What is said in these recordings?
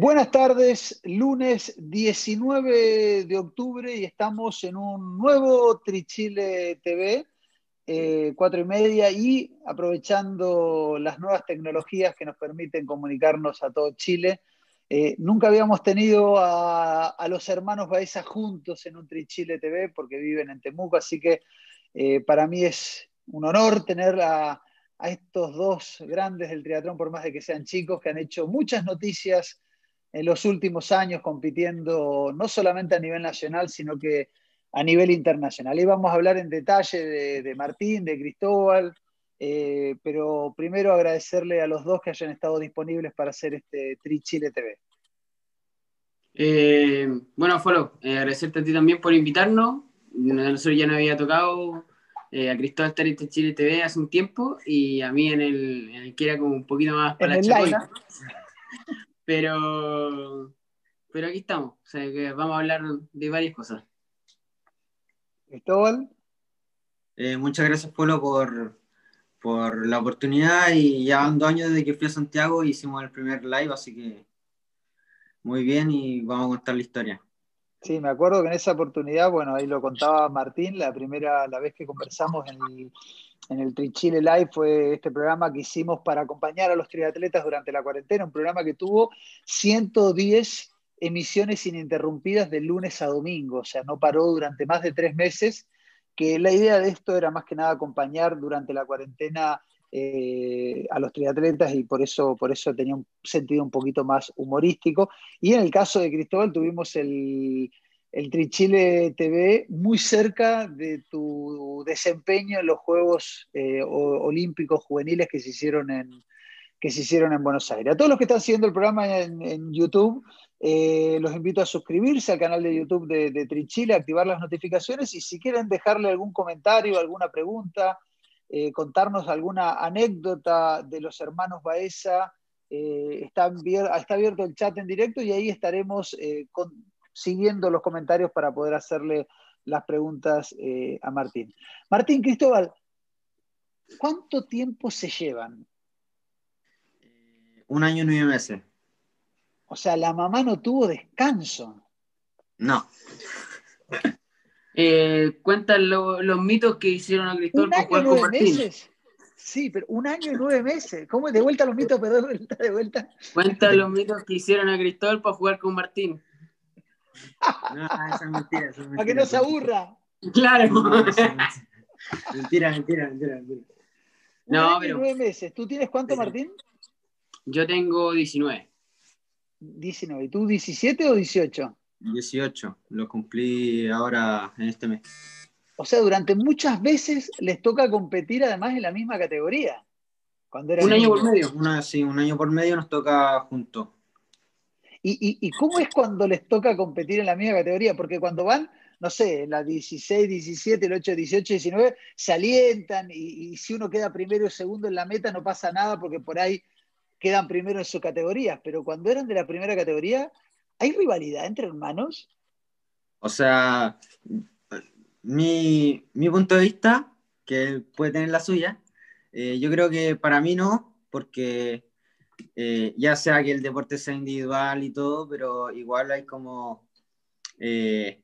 Buenas tardes, lunes 19 de octubre y estamos en un nuevo Trichile TV, eh, cuatro y media, y aprovechando las nuevas tecnologías que nos permiten comunicarnos a todo Chile. Eh, nunca habíamos tenido a, los hermanos Baeza juntos en un Trichile TV porque viven en Temuco, así que eh, para mí es un honor tener a, estos dos grandes del triatlón, por más de que sean chicos, que han hecho muchas noticias en los últimos años compitiendo no solamente a nivel nacional, sino que a nivel internacional. Y vamos a hablar en detalle de, Martín, de Cristóbal, eh, pero primero agradecerle a los dos que hayan estado disponibles para hacer este Tri Chile TV. Eh, bueno, Folo, eh, agradecerte a ti también por invitarnos. Nosotros ya nos había tocado a Cristóbal estar en Tri Chile TV hace un tiempo y a mí en el, que era como un poquito más para la chacola. Pero, pero aquí estamos, o sea que vamos a hablar de varias cosas. Cristóbal. Eh, muchas gracias, Polo, por, por la oportunidad y ya van dos años desde que fui a Santiago y hicimos el primer live, así que muy bien y vamos a contar la historia. Sí, me acuerdo que en esa oportunidad, bueno, ahí lo contaba Martín, la primera, la vez que conversamos en el, en el Trichile Live fue este programa que hicimos para acompañar a los triatletas durante la cuarentena, un programa que tuvo 110 emisiones ininterrumpidas de lunes a domingo, o sea, no paró durante más de tres meses, que la idea de esto era más que nada acompañar durante la cuarentena eh, a los triatletas y por eso, por eso tenía un sentido un poquito más humorístico. Y en el caso de Cristóbal tuvimos el, el Trichile TV muy cerca de tu desempeño en los Juegos eh, Olímpicos Juveniles que se, hicieron en, que se hicieron en Buenos Aires. A todos los que están siguiendo el programa en, YouTube, eh, los invito a suscribirse al canal de YouTube de, de, Trichile, activar las notificaciones y si quieren dejarle algún comentario, alguna pregunta, eh, contarnos alguna anécdota de los hermanos Baeza, está, está, abierto el chat en directo y ahí estaremos con, siguiendo los comentarios para poder hacerle las preguntas eh, a Martín. Martín Cristóbal, ¿cuánto tiempo se llevan? Eh, un año y nueve meses. O sea, la mamá no tuvo descanso. No. Eh, cuentan los mitos que hicieron a Cristóbal ¿Un año y nueve Meses? Sí, pero un año y nueve meses. ¿Cómo de vuelta los mitos? Perdón, de vuelta. Cuentan los mitos que hicieron a Cristóbal para jugar con Martín. No, esa es mentira, Para que no se aburra. Claro. mentira, mentira, mentira, No, pero. Nueve meses. ¿Tú tienes cuánto, Martín? Yo tengo 19. 19. ¿Y tú 17 o 18? 18. Lo cumplí ahora en este mes. O sea, durante muchas veces les toca competir además en la misma categoría. Cuando un año por medio. Una, sí, un año por medio nos toca juntos. ¿Y, cómo es cuando les toca competir en la misma categoría? Porque cuando van, no sé, la 16, 17, el 8, 18, 19, se alientan y, si uno queda primero o segundo en la meta no pasa nada porque por ahí quedan primero en sus categorías. Pero cuando eran de la primera categoría, ¿hay rivalidad entre hermanos? O sea, mi, punto de vista, que puede tener la suya, eh, yo creo que para mí no, porque eh, ya sea que el deporte sea individual y todo, pero igual hay como, eh,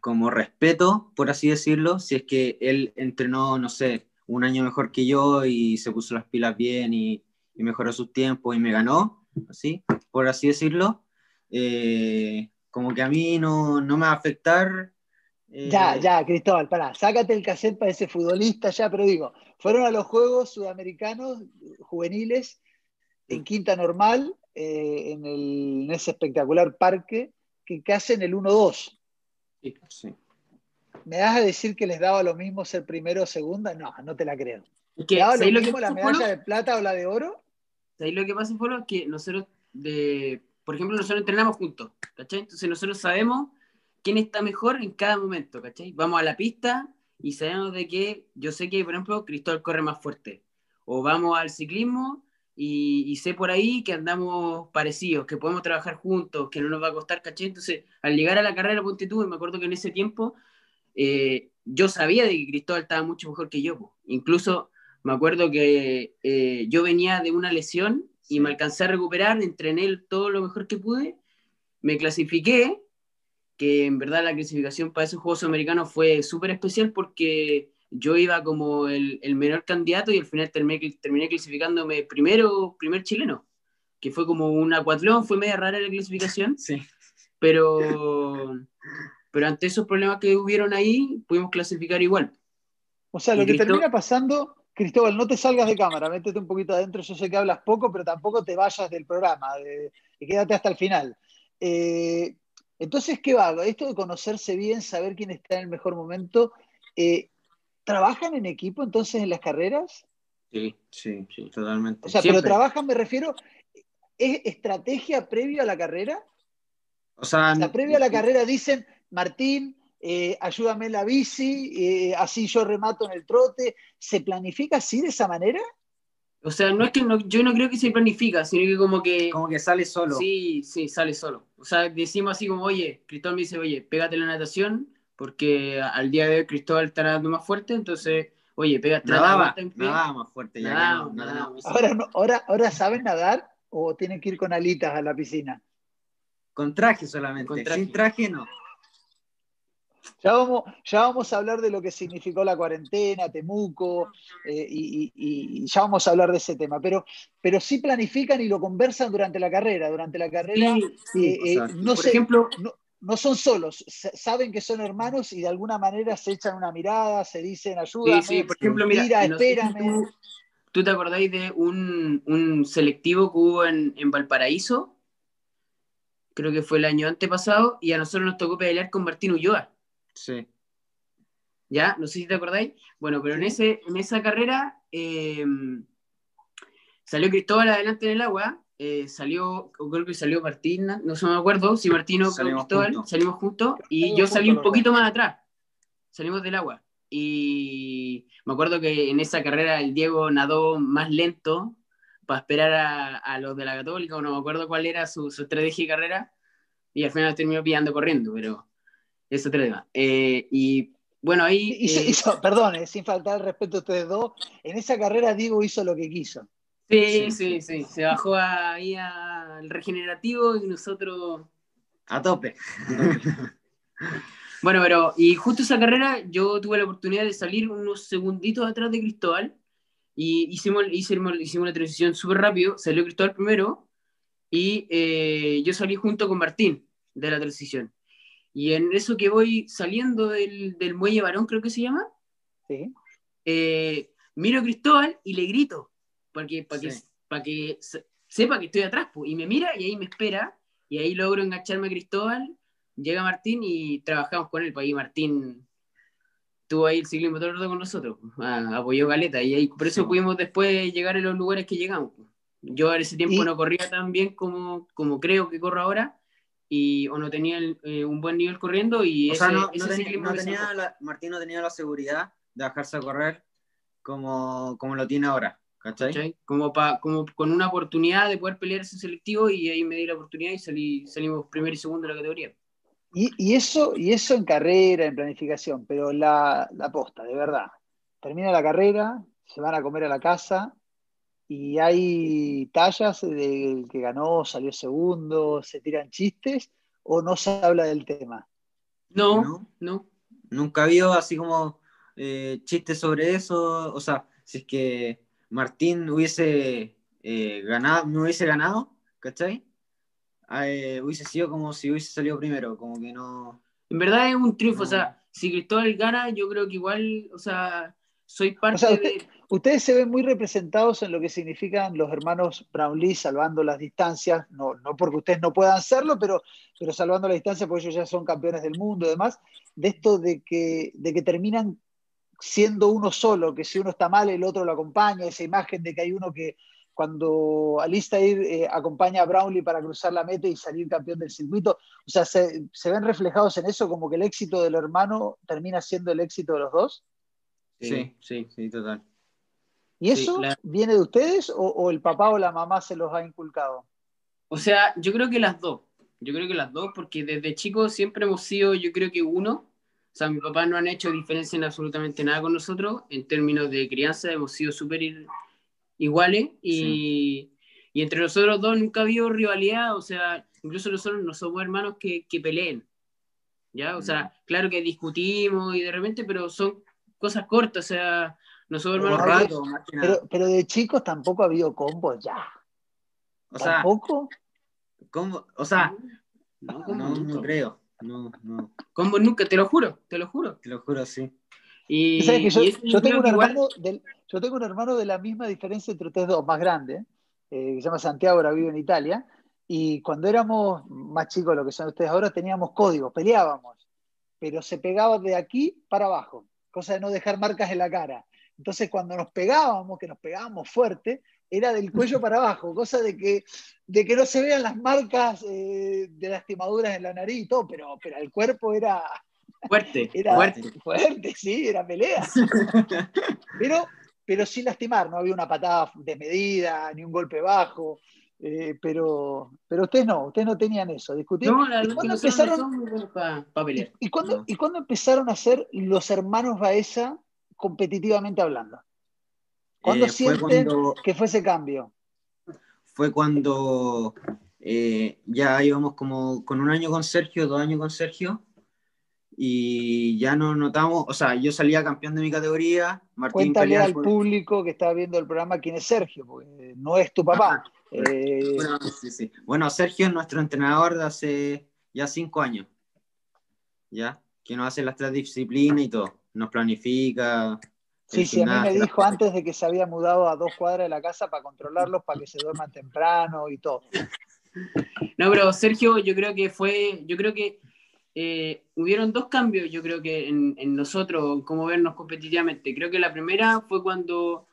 como respeto, por así decirlo, si es que él entrenó, no sé, un año mejor que yo y se puso las pilas bien y, mejoró sus tiempos y me ganó, así, por así decirlo, eh, como que a mí no, no me va a afectar. Ya, ya, Cristóbal, pará, sácate el cassette para ese futbolista ya, pero digo, fueron a los Juegos Sudamericanos juveniles en Quinta Normal, eh, en, ese espectacular parque, que, hacen el 1-2. Sí, ¿Me das a decir que les daba lo mismo ser primero o segunda? No, no te la creo. ¿Le daba lo mismo la medalla de plata o la de oro? ¿Sabéis lo que pasa, Folo? Que nosotros, de, por ejemplo, nosotros entrenamos juntos, ¿cachai? Entonces nosotros sabemos quién está mejor en cada momento, ¿cachai? Vamos a la pista y sabemos de que, yo sé que, por ejemplo, Cristóbal corre más fuerte. O vamos al ciclismo y, sé por ahí que andamos parecidos, que podemos trabajar juntos, que no nos va a costar, caché. Entonces, al llegar a la carrera Ponte tú, me acuerdo que en ese tiempo eh, yo sabía de que Cristóbal estaba mucho mejor que yo. Incluso me acuerdo que eh, yo venía de una lesión y me alcancé a recuperar, entrené todo lo mejor que pude, me clasifiqué, que en verdad la clasificación para esos Juegos Americanos fue súper especial porque yo iba como el, el, menor candidato y al final terminé, terminé clasificándome primero, primer chileno, que fue como un acuatlón, fue media rara la clasificación, Sí. pero, pero ante esos problemas que hubieron ahí, pudimos clasificar igual. O sea, lo Y que Cristo- termina pasando, Cristóbal, no te salgas de cámara, métete un poquito adentro, yo sé que hablas poco, pero tampoco te vayas del programa, de- y quédate hasta el final. Eh, entonces, ¿qué va? Esto de conocerse bien, saber quién está en el mejor momento, eh, ¿trabajan en equipo entonces en las carreras? Sí. Sí, Sí. totalmente. O sea, Siempre. pero trabajan, me refiero, ¿es estrategia previa a la carrera? o sea, O sea, previa a la carrera dicen, Martín, eh, ayúdame en la bici, eh, así yo remato en el trote. ¿Se planifica así de esa manera? O sea, no es que no- yo no creo que se planifica, sino que como que como que sale solo. sí, sí, sale solo. O sea, decimos así como, oye, Cristóbal me dice, oye, pégate la natación, porque al día de hoy Cristóbal está nadando más fuerte, entonces, oye, la Nadaba, nadaba más fuerte. Ya Nadaba, que no, nadaba. Ahora, no- ahora, ahora saben nadar o tienen que ir con alitas a la piscina. Con traje solamente. Con traje. Sin traje no. Ya vamos, ya vamos a hablar de lo que significó la cuarentena, Temuco, eh, y, y- y ya vamos a hablar de ese tema. Pero, pero sí planifican y lo conversan durante la carrera. Durante la carrera Sí, sí. eh, o eh, no, Por ejemplo, no, no son solos, sa- saben que son hermanos y de alguna manera se echan una mirada, se dicen ayuda, sí, sí, por ejemplo, mira, espérame. tú, tú te acordáis de un, un selectivo que hubo en, en Valparaíso? Creo que fue el año antepasado, y a nosotros nos tocó pelear con Martín Ulloa. Sí. ¿Ya? No sé si te acordáis. Bueno, pero en, ese, en esa carrera eh, salió Cristóbal adelante en el agua, eh, salió, creo que salió Martín, no sé, no me acuerdo, si Martín o Salimos Cristóbal, juntos. salimos juntos, y Salimos yo salí un poquito más atrás, salimos del agua. Y me acuerdo que en esa carrera el Diego nadó más lento para esperar a, a los de la Católica, o no me acuerdo cuál era su, su estrategia de carrera, y al final terminó pillando corriendo, pero eso es otro tema. Eh, y bueno, ahí... Eh, hizo- perdón, eh, sin faltar el respeto a ustedes dos, en esa carrera Diego hizo lo que quiso. Sí, Sí. sí, sí. Se bajó ahí al regenerativo y nosotros. A tope. Bueno, pero, y justo esa carrera yo tuve la oportunidad de salir unos segunditos atrás de Cristóbal y hicimos, hicimos, hicimos la transición súper rápido. Salió Cristóbal primero y eh, yo salí junto con Martín de la transición. Y en eso que voy saliendo del, del muelle varón, creo que se llama, ¿sí? eh, miro a Cristóbal y le grito, para que, para que, Sí. para que se- sepa que estoy atrás, po. y me mira y ahí me espera, y ahí logro engancharme a Cristóbal, llega Martín y trabajamos con él, pues ahí Martín tuvo ahí el ciclismo todo el rato con nosotros. Ah, apoyó Galeta, y ahí por eso Sí. pudimos después llegar a los lugares que llegamos. po. Yo en ese tiempo Y- no corría tan bien como, como creo que corro ahora, y, o no tenía el- eh, un buen nivel corriendo, y O ese, sea, no, ese no tenía, ciclismo no tenía la- Martín no tenía la seguridad de bajarse a correr como, como lo tiene ahora. ¿Cachai? ¿cachai? Como, pa, como con una oportunidad de poder pelear ese selectivo y ahí me di la oportunidad y salí, salimos primero y segundo de la categoría. Y, y eso, y eso en carrera, en planificación, pero la, la posta, de verdad. Termina la carrera, se van a comer a la casa y hay tallas del que ganó, salió segundo, se tiran chistes o no se habla del tema. No, ¿No? no. Nunca ha habido así como eh, chistes sobre eso. O sea, si es que Martín hubiese eh, ganado, no hubiese ganado, ¿cachai? Eh, hubiese sido como si hubiese salido primero, como que no. En verdad es un triunfo, No. o sea, si Cristóbal gana, yo creo que igual, o sea, soy parte O sea, usted- de... Ustedes se ven muy representados en lo que significan los hermanos Brownlee salvando las distancias, no, no porque ustedes no puedan hacerlo, pero, pero salvando las distancias porque ellos ya son campeones del mundo y demás, de esto de que, de que terminan siendo uno solo, que si uno está mal el otro lo acompaña, esa imagen de que hay uno que cuando Alistair eh, acompaña a Brownlee para cruzar la meta y salir campeón del circuito, o sea, se, se ven reflejados en eso como que el éxito del hermano termina siendo el éxito de los dos. Sí, sí, sí, total. ¿Y Sí, eso la- viene de ustedes o, o el papá o la mamá se los ha inculcado? O sea, yo creo que las dos. Yo creo que las dos, porque desde chicos siempre hemos sido, yo creo que uno. O sea, mi papá no han hecho diferencia en absolutamente nada con nosotros. En términos de crianza hemos sido súper iguales y, Y entre nosotros dos nunca ha habido rivalidad, o sea, incluso nosotros no somos hermanos que, que peleen. ¿Ya? O sea, claro que discutimos y de repente, pero son cosas cortas, o sea, no somos hermanos Pero, ratos, más que nada. pero, pero de chicos tampoco ha habido combos ya. O sea, ¿Tampoco? ¿cómo? O sea, No, creo. No, no, Combo nunca, te lo juro, te lo juro. te lo juro, sí. Y, ¿Sabes que yo, y eso yo tengo un hermano del- yo tengo un hermano de la misma diferencia entre ustedes dos, más grande, eh, que se llama Santiago, ahora vive en Italia, y cuando éramos más chicos lo que son ustedes ahora, teníamos códigos, peleábamos, pero se pegaba de aquí para abajo, cosa de no dejar marcas en la cara. Entonces, cuando nos pegábamos, que nos pegábamos fuerte, era del cuello para abajo, cosa de que, de que no se vean las marcas eh, de lastimaduras en la nariz y todo, pero, pero el cuerpo era, Fuerte, era fuerte. fuerte, sí, era pelea. pero, pero sin lastimar, no había una patada desmedida, ni un golpe bajo. eh, pero, pero ustedes no, ustedes no tenían eso. Discutían. No, la ¿Y cuándo empezaron, pelear. y, cuándo, No. y cuándo empezaron a ser los hermanos Baeza competitivamente hablando? ¿Cuándo Eh, cuando, que fue ese cambio? fue cuando eh, ya íbamos como con un año con Sergio, dos años con Sergio, y ya nos notamos, o sea, yo salía campeón de mi categoría, Martín Cuéntale peleaba al por- público que está viendo el programa quién es Sergio, porque no es tu papá. Eh, Bueno, sí, sí. Bueno, Sergio es nuestro entrenador de hace ya cinco años, ¿ya? Que nos hace las tres disciplinas y todo, nos planifica. Sí, sí, a mí me dijo antes de que se había mudado a dos cuadras de la casa para controlarlos, para que se duerman temprano y todo. No, pero Sergio, yo creo que fue, yo creo que eh, hubieron dos cambios, yo creo que en, en nosotros, en cómo vernos competitivamente. Creo que la primera fue cuando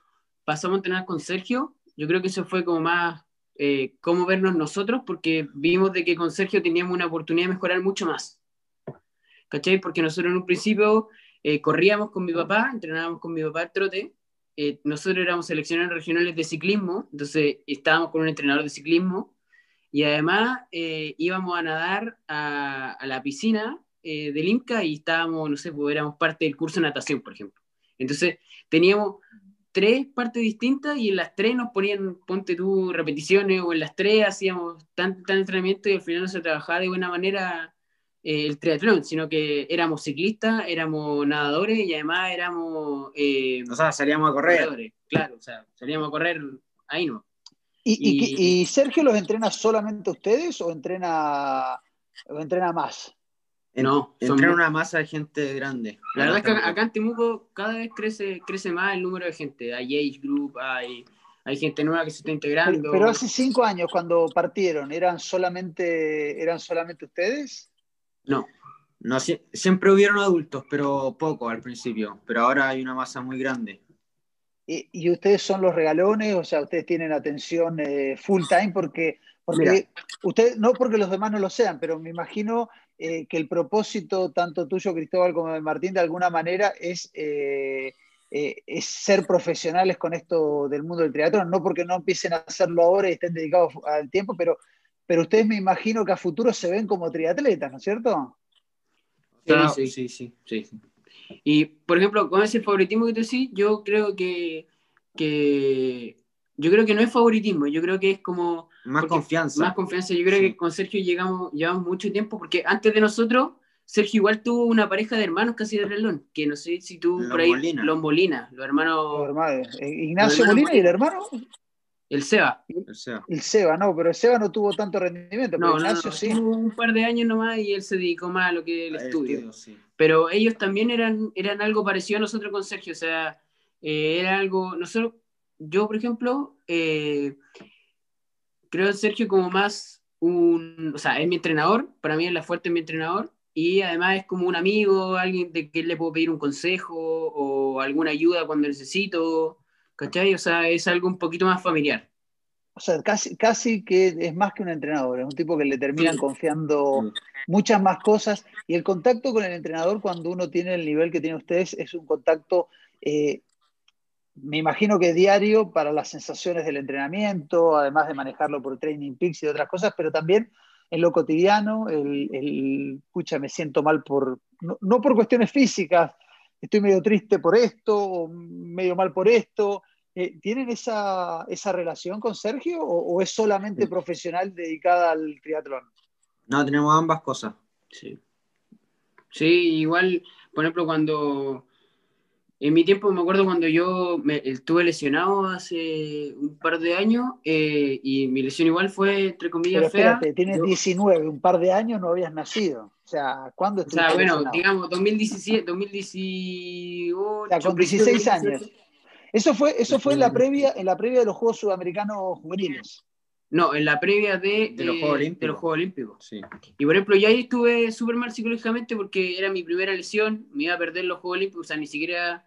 pasamos a entrenar con Sergio. Yo creo que eso fue como más eh, cómo vernos nosotros, porque vimos de que con Sergio teníamos una oportunidad de mejorar mucho más. ¿Cachai? Porque nosotros en un principio eh, corríamos con mi papá, entrenábamos con mi papá al trote. eh, nosotros éramos seleccionados regionales de ciclismo, entonces estábamos con un entrenador de ciclismo y además eh, íbamos a nadar a, a la piscina eh, del Inca y estábamos, no sé, pues éramos parte del curso de natación, por ejemplo. Entonces teníamos tres partes distintas y en las tres nos ponían, ponte tú, repeticiones o en las tres hacíamos tan, tan entrenamiento y al final no se trabajaba de buena manera eh, el triatlón, sino que éramos ciclistas, éramos nadadores y además éramos... eh, O sea, salíamos a correr. Claro, o sea, salíamos a correr ahí no. ¿Y, y, Y- y Sergio los entrena solamente a ustedes o entrena, o entrena más? No, son Entrena una masa de gente grande. La verdad es que acá en Temuco cada vez crece, crece más el número de gente. Hay age group, hay, hay gente nueva que se está Pero, integrando. pero hace cinco años, cuando partieron, ¿eran solamente, ¿eran solamente ustedes? No, No, sie- siempre hubieron adultos, pero poco al principio. Pero ahora hay una masa muy grande. ¿Y, y ustedes son los regalones? O sea, ustedes tienen atención eh, full time porque, porque usted, no porque los demás no lo sean, pero me imagino eh, que el propósito tanto tuyo, Cristóbal, como de Martín, de alguna manera es, eh, eh, es ser profesionales con esto del mundo del triatlón, no porque no empiecen a hacerlo ahora y estén dedicados al tiempo, pero, pero ustedes me imagino que a futuro se ven como triatletas, ¿no es cierto? Sí, sí. sí, sí. sí. sí. Y, por ejemplo, con ese favoritismo que tú decís, yo creo que, que yo creo que no es favoritismo, yo creo que es como Más confianza. más confianza. Yo creo Sí. que con Sergio llegamos, llevamos mucho tiempo, porque antes de nosotros, Sergio igual tuvo una pareja de hermanos casi de relón, que no sé si tú Los por ahí, Molina. los Molina, los Los hermanos, hermanos, eh, Ignacio Molina y el hermano, el Seba. El Seba, no, pero el Seba no tuvo tanto rendimiento, pero No, no, no, sí. tuvo un par de años nomás y él se dedicó más a lo que es el el estudio. estudio, sí. Pero ellos también eran, eran algo parecido a nosotros con Sergio, o sea, eh, era algo, nosotros, yo por ejemplo, eh, creo en Sergio como más un, o sea, es mi entrenador, para mí es la fuerte es mi entrenador, y además es como un amigo, alguien de que le puedo pedir un consejo o alguna ayuda cuando necesito, ¿cachai? O sea, es algo un poquito más familiar. O sea, casi, casi que es más que un entrenador, es un tipo que le terminan Sí. confiando muchas más cosas. Y el contacto con el entrenador, cuando uno tiene el nivel que tienen ustedes, es un contacto, eh, me imagino que diario para las sensaciones del entrenamiento, además de manejarlo por Training Peaks y otras cosas, pero también en lo cotidiano, el, el pucha, me siento mal por, no, no por cuestiones físicas, estoy medio triste por esto, o medio mal por esto. eh, ¿tienen esa, esa, relación con Sergio o, es solamente profesional dedicada al triatlón? No, tenemos ambas cosas. Sí. Sí, igual, por ejemplo, cuando en mi tiempo me acuerdo cuando yo me, estuve lesionado hace un par de años eh, y mi lesión igual fue, entre comillas, Pero espérate, tienes 19, un par de años no habías nacido. O sea, ¿cuándo estuviste O sea, bueno, digamos, 2017, 2018. O sea, con 16 años. Eso fue, eso fue en la previa, en la previa de los Juegos Sudamericanos Juveniles. No, en la previa de, de, los, Juegos Olímpicos. Sí. Y por ejemplo, yo ahí estuve súper mal psicológicamente porque era mi primera lesión, me iba a perder los Juegos Olímpicos, o sea, ni siquiera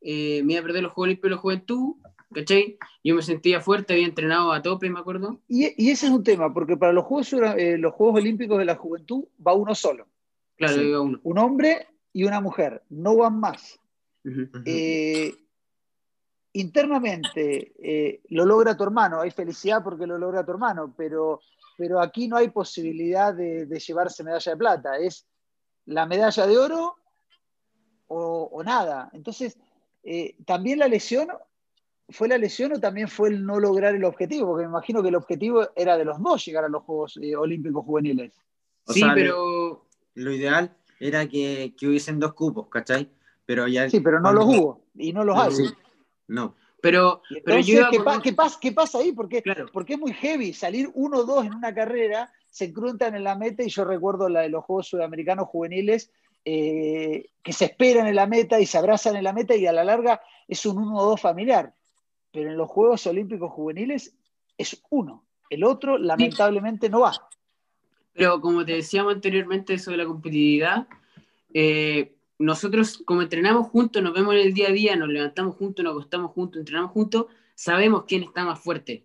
eh, me iba a perder los Juegos Olímpicos de la Juventud, ¿cachai? Yo me sentía fuerte, había entrenado a tope, me acuerdo. Y, y ese es un tema, porque para los Juegos, eh, los Juegos Olímpicos de la Juventud va uno solo. Claro, iba uno. Un hombre y una mujer, no van más. Eh, internamente eh, lo logra tu hermano, hay felicidad porque lo logra tu hermano, pero, pero aquí no hay posibilidad de, llevarse medalla de plata, es la medalla de oro o, nada. Entonces, eh, también la lesión, ¿fue la lesión o también fue el no lograr el objetivo? Porque me imagino que el objetivo era de los dos llegar a los Juegos eh, Olímpicos Juveniles. sí, pero... Lo ideal era que, hubiesen dos cupos, ¿cachai? Pero ya, sí, pero no los hubo y no los hay. No. Pero, pero ¿qué, pasa, ahí? Porque, porque es muy heavy. Salir uno o dos en una carrera, se encruntan en la meta y yo recuerdo la de los Juegos Sudamericanos Juveniles, eh, que se esperan en la meta y se abrazan en la meta y a la larga es un uno o dos familiar. Pero en los Juegos Olímpicos Juveniles es uno. El otro lamentablemente no va. Pero como te decíamos anteriormente sobre la competitividad, eh, nosotros como entrenamos juntos, nos vemos en el día a día, nos levantamos juntos, nos acostamos juntos, entrenamos juntos, sabemos quién está más fuerte.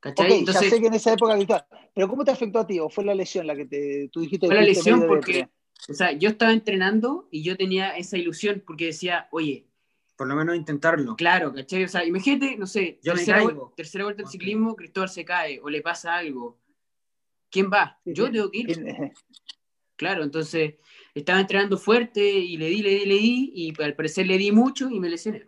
¿Cachai? Entonces, ya sé que en esa época habitual. Pero ¿cómo te afectó a ti? ¿O fue la lesión la que te, tú dijiste? Fue la lesión porque, o sea, yo estaba entrenando y yo tenía esa ilusión porque decía, oye. Por lo menos intentarlo. Claro, ¿cachai? O sea, imagínate, no sé, yo tercera, vuelta, tercera vuelta del ciclismo, Cristóbal se cae o le pasa algo. ¿Quién va? Yo tengo que ir. Claro, entonces estaba entrenando fuerte y le di, le di, le di, y al parecer le di mucho y me lesioné.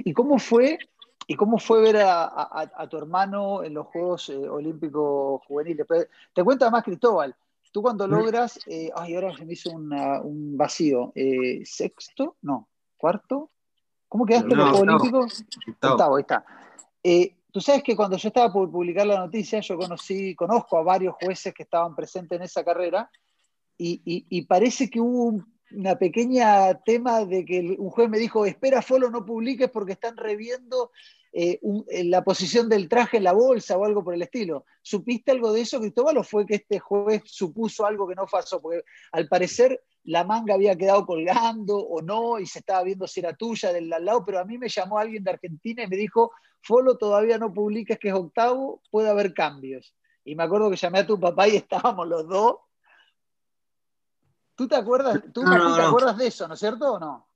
¿Y cómo fue, y cómo fue ver a, tu hermano en los Juegos eh, Olímpicos Juveniles? Te cuento además, Cristóbal, tú cuando logras, eh, ay, ahora se me hizo un vacío, eh, ¿sexto? No, ¿cuarto? ¿Cómo quedaste en los Olímpicos? Octavo, ahí está. Tú sabes que cuando yo estaba por publicar la noticia, yo conocí, conozco a varios jueces que estaban presentes en esa carrera y, parece que hubo una pequeña tema de que un juez me dijo, espera, Folo, no publiques porque están reviendo eh, eh, la posición del traje en la bolsa o algo por el estilo. ¿Supiste algo de eso, Cristóbal, o fue que este juez supuso algo que no pasó? Porque al parecer la manga había quedado colgando o no, y se estaba viendo si era tuya del lado, pero a mí me llamó alguien de Argentina y me dijo, Folo, todavía no publiques que es octavo, puede haber cambios. Y me acuerdo que llamé a tu papá y estábamos los dos ¿Tú te acuerdas, tú, te acuerdas de eso, ¿no es cierto o no?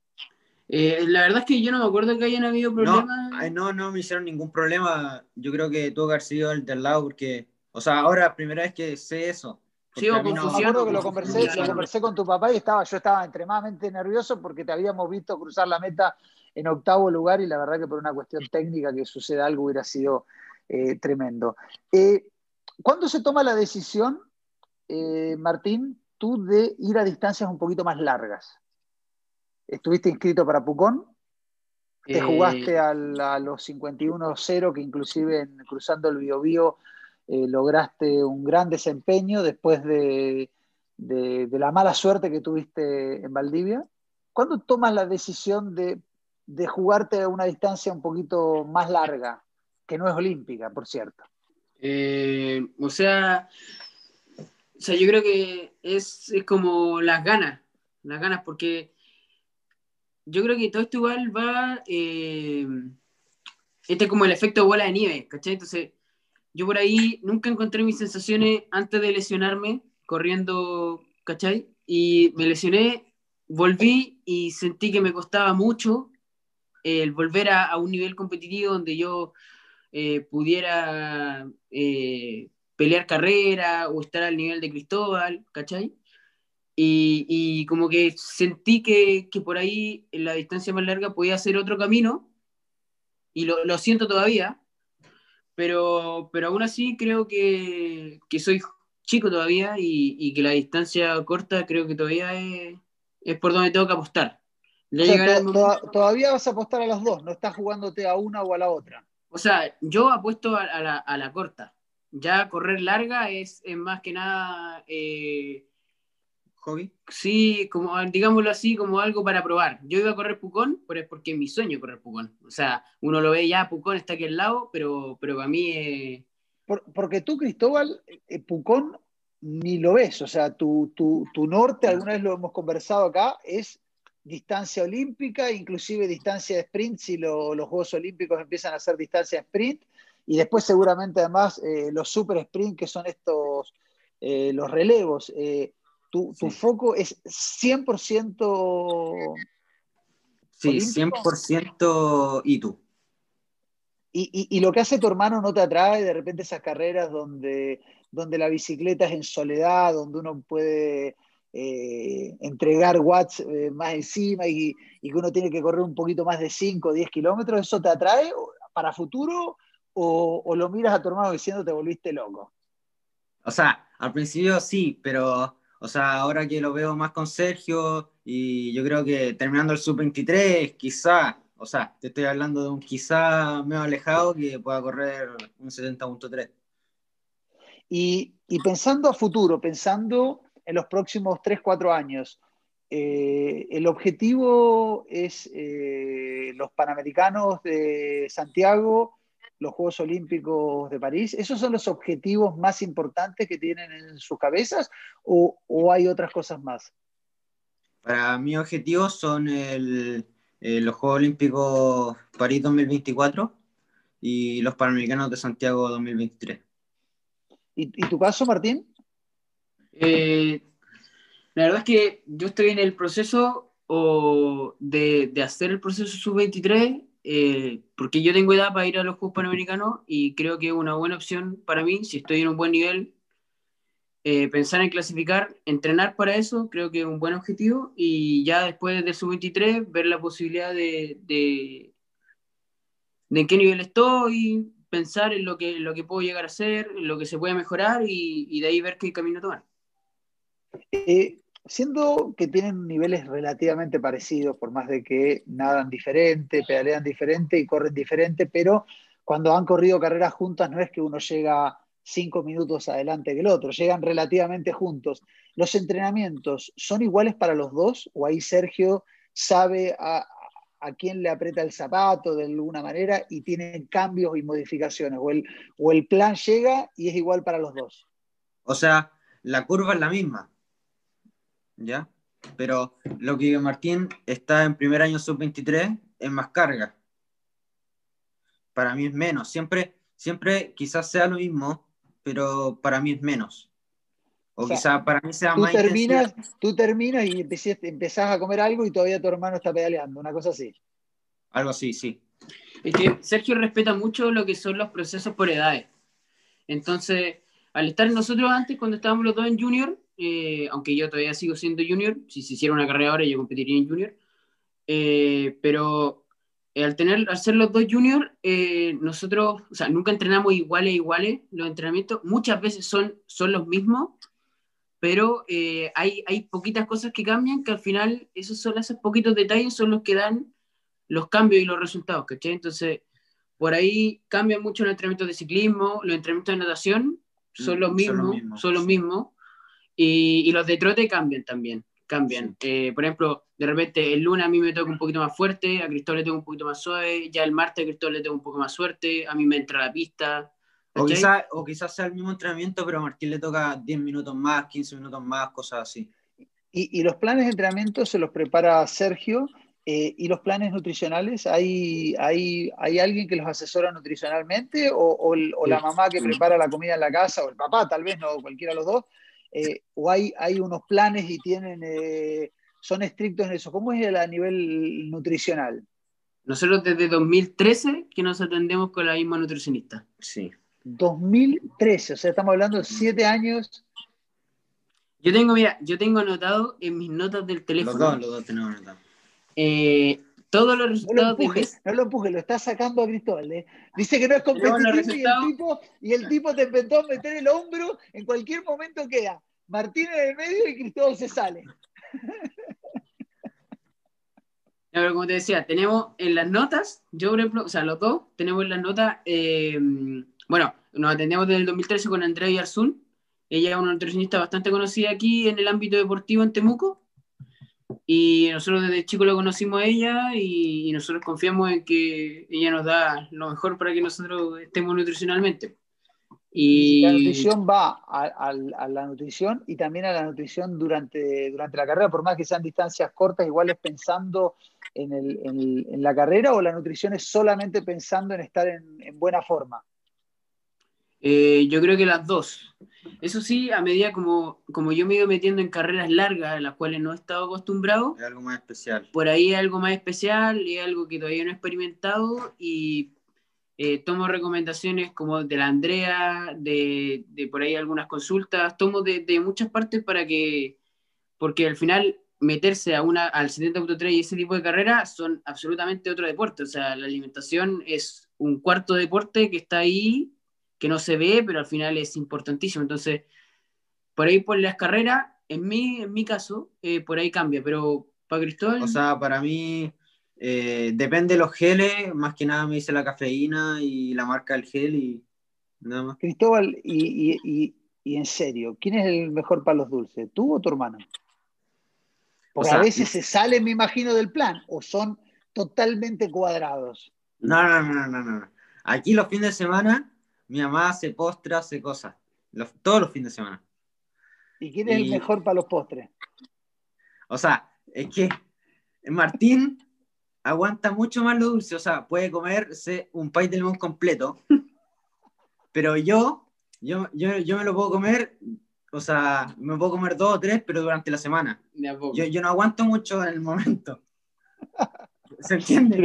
Eh, la verdad es que yo no me acuerdo que hayan habido problemas. No, no, me hicieron ningún problema. Yo creo que tuvo que haber sido el del lado porque, o sea, ahora primera vez que sé eso. Sí, me acuerdo que lo conversé, lo conversé con tu papá y estaba, yo estaba extremadamente nervioso porque te habíamos visto cruzar la meta en octavo lugar y la verdad que por una cuestión técnica que suceda algo hubiera sido eh, tremendo. Eh, ¿Cuándo se toma la decisión, Martín, de ir a distancias un poquito más largas. Estuviste inscrito para Pucón, te eh, jugaste a los 51-0, que inclusive en, cruzando el Biobío eh, lograste un gran desempeño después de, la mala suerte que tuviste en Valdivia. ¿Cuándo tomas la decisión de, jugarte a una distancia un poquito más larga, que no es olímpica, por cierto? Eh, o sea, o sea, yo creo que es, como las ganas, las ganas, porque yo creo que todo esto igual va, eh, este es como el efecto bola de nieve, ¿cachai? Entonces, yo por ahí nunca encontré mis sensaciones antes de lesionarme, corriendo, ¿cachai? Y me lesioné, volví y sentí que me costaba mucho el volver a, un nivel competitivo donde yo eh, pudiera eh, pelear carrera o estar al nivel de Cristóbal, ¿cachai? Y, como que sentí que, por ahí en la distancia más larga podía hacer otro camino y lo, lo siento todavía, pero, pero aún así creo que, que soy chico todavía y, y, que la distancia corta creo que todavía es, es por donde tengo que apostar. O sea, to, to, todavía vas a apostar a las dos, no estás jugándote a una o a la otra. O sea, yo apuesto a, a, la, a la, corta. Ya correr larga es, es más que nada eh, hobby. Sí, como digámoslo así, como algo para probar. Yo iba a correr Pucón, pero es porque es mi sueño correr Pucón. O sea, uno lo ve ya, Pucón está aquí al lado, pero, pero para mí es... Por, porque tú, Cristóbal, eh, Pucón ni lo ves. O sea, tu, tu, tu norte, alguna vez lo hemos conversado acá, es distancia olímpica, inclusive distancia de sprint, si lo, los Juegos Olímpicos empiezan a hacer distancia de sprint, y después seguramente además eh, los super sprint, que son estos, eh, los relevos. Eh, tu, tu sí. foco es 100%... Sí, olímpico? 100% y tú. Y, y, y, lo que hace tu hermano no te atrae de repente esas carreras donde, donde la bicicleta es en soledad, donde uno puede eh, entregar watts eh, más encima y, y, que uno tiene que correr un poquito más de 5 o 10 kilómetros, ¿eso te atrae para futuro o, o, lo miras a tu hermano diciendo te volviste loco? O sea, al principio sí, pero o sea, ahora que lo veo más con Sergio y yo creo que terminando el sub-23, quizá, o sea, te estoy hablando de un quizá medio alejado que pueda correr un 70.3. Y, y, pensando a futuro, pensando en los próximos 3, 4 años, eh, el objetivo es eh, los Panamericanos de Santiago los Juegos Olímpicos de París? ¿Esos son los objetivos más importantes que tienen en sus cabezas o, o hay otras cosas más? Para mi objetivo son el, eh, los Juegos Olímpicos París 2024 y los Panamericanos de Santiago 2023. ¿Y, y tu caso, Martín? Eh, la verdad es que yo estoy en el proceso o de, de hacer el proceso sub-23 eh, porque yo tengo edad para ir a los Juegos Panamericanos y creo que es una buena opción para mí, si estoy en un buen nivel, eh, pensar en clasificar, entrenar para eso, creo que es un buen objetivo y ya después de sub-23 ver la posibilidad de, de, en qué nivel estoy, pensar en lo que, lo que puedo llegar a hacer, en lo que se puede mejorar y, y de ahí ver qué camino tomar. Eh, siendo que tienen niveles relativamente parecidos, por más de que nadan diferente, pedalean diferente y corren diferente, pero cuando han corrido carreras juntas no es que uno llega cinco minutos adelante que el otro, llegan relativamente juntos. ¿Los entrenamientos son iguales para los dos o ahí Sergio sabe a, a quién le aprieta el zapato de alguna manera y tienen cambios y modificaciones? ¿O el, o el plan llega y es igual para los dos? O sea, la curva es la misma ¿ya? Pero lo que Martín está en primer año sub-23 es más carga. Para mí es menos. Siempre, siempre quizás sea lo mismo, pero para mí es menos. O, o sea, quizás para mí sea tú más terminas, Tú terminas y empezás a comer algo y todavía tu hermano está pedaleando, una cosa así. Algo así, sí. Es que Sergio respeta mucho lo que son los procesos por edades. Entonces, al estar nosotros antes, cuando estábamos los dos en junior, eh, aunque yo todavía sigo siendo junior, si se hiciera una carrera ahora yo competiría en junior, eh, pero eh, al, tener, al ser los dos junior, eh, nosotros, o sea, nunca entrenamos iguales a iguales, los entrenamientos muchas veces son, son los mismos, pero eh, hay, hay poquitas cosas que cambian que al final esos son esos poquitos detalles son los que dan los cambios y los resultados, ¿cachai? Entonces, por ahí cambian mucho los entrenamientos de ciclismo, los entrenamientos de natación, son los mismos, son los mismos. Y, y, los de trote cambian también, cambian. Eh, por ejemplo, de repente el lunes a mí me toca un poquito más fuerte, a Cristóbal le tengo un poquito más suave, ya el martes a Cristóbal le tengo un poco más suerte, a mí me entra la pista. O quizás o quizá sea el mismo entrenamiento, pero a Martín le toca 10 minutos más, 15 minutos más, cosas así. Y, y los planes de entrenamiento se los prepara Sergio. Eh, ¿Y los planes nutricionales? ¿Hay, hay, ¿Hay alguien que los asesora nutricionalmente? ¿O, o, o la mamá que prepara la comida en la casa? ¿O el papá, tal vez, no cualquiera de los dos? Eh, o hay, hay, unos planes y tienen, eh, son estrictos en eso. ¿Cómo es a nivel nutricional? Nosotros desde 2013 que nos atendemos con la misma nutricionista. Sí. 2013, o sea, estamos hablando de siete años. Yo tengo, mira, yo tengo anotado en mis notas del teléfono. Los dos, los dos tenemos anotado. Eh, todos los No lo resultados de empuje, Messi. no lo empuje, lo está sacando a Cristóbal. ¿eh? Dice que no es competitivo y el, resultados. tipo, y el tipo te inventó meter el hombro, en cualquier momento queda. Martín en el medio y Cristóbal se sale. No, pero como te decía, tenemos en las notas, yo por ejemplo, o sea, los dos, tenemos en las notas, eh, bueno, nos atendemos desde el 2013 con Andrea Yarzún, ella es una nutricionista bastante conocida aquí en el ámbito deportivo en Temuco, y nosotros desde chico lo conocimos a ella y, y nosotros confiamos en que ella nos da lo mejor para que nosotros estemos nutricionalmente. Y La nutrición va a, a- a la nutrición y también a la nutrición durante, durante la carrera, por más que sean distancias cortas, igual es pensando en, el- en el- en la carrera o la nutrición es solamente pensando en estar en, en buena forma. Eh, yo creo que las dos. Eso sí, a medida como, como yo me he ido metiendo en carreras largas, a las cuales no he estado acostumbrado, Es algo más especial. por ahí es algo más especial, es algo que todavía no he experimentado y eh, tomo recomendaciones como de la Andrea, de, de por ahí algunas consultas, tomo de, de muchas partes para que, porque al final meterse a una, al 70.3 y ese tipo de carreras son absolutamente otro deporte, o sea, la alimentación es un cuarto deporte que está ahí, que no se ve, pero al final es importantísimo, entonces, por ahí por las carreras, en mi, en mi caso, eh, por ahí cambia, pero para Cristóbal... O sea, para mí eh, depende de los geles, más que nada me dice la cafeína y la marca del gel y nada más. Cristóbal, y, y- y- y en serio, ¿quién es el mejor para los dulces? ¿Tú o tu hermano? Porque sea, a veces se salen, me imagino, del plan, o son totalmente cuadrados. No, no, no, no, no. no. Aquí los fines de semana, mi mamá hace postres, hace cosas. Los- todos los fines de semana. ¿Y quién es el mejor para los postres? O sea, es que Martín aguanta mucho más lo dulce. O sea, puede comerse un pay de limón completo. Pero yo, yo, yo, yo me lo puedo comer, o sea, me puedo comer dos o tres, pero durante la semana. De a poco. Yo, yo no aguanto mucho en el momento. ¿Se entiende?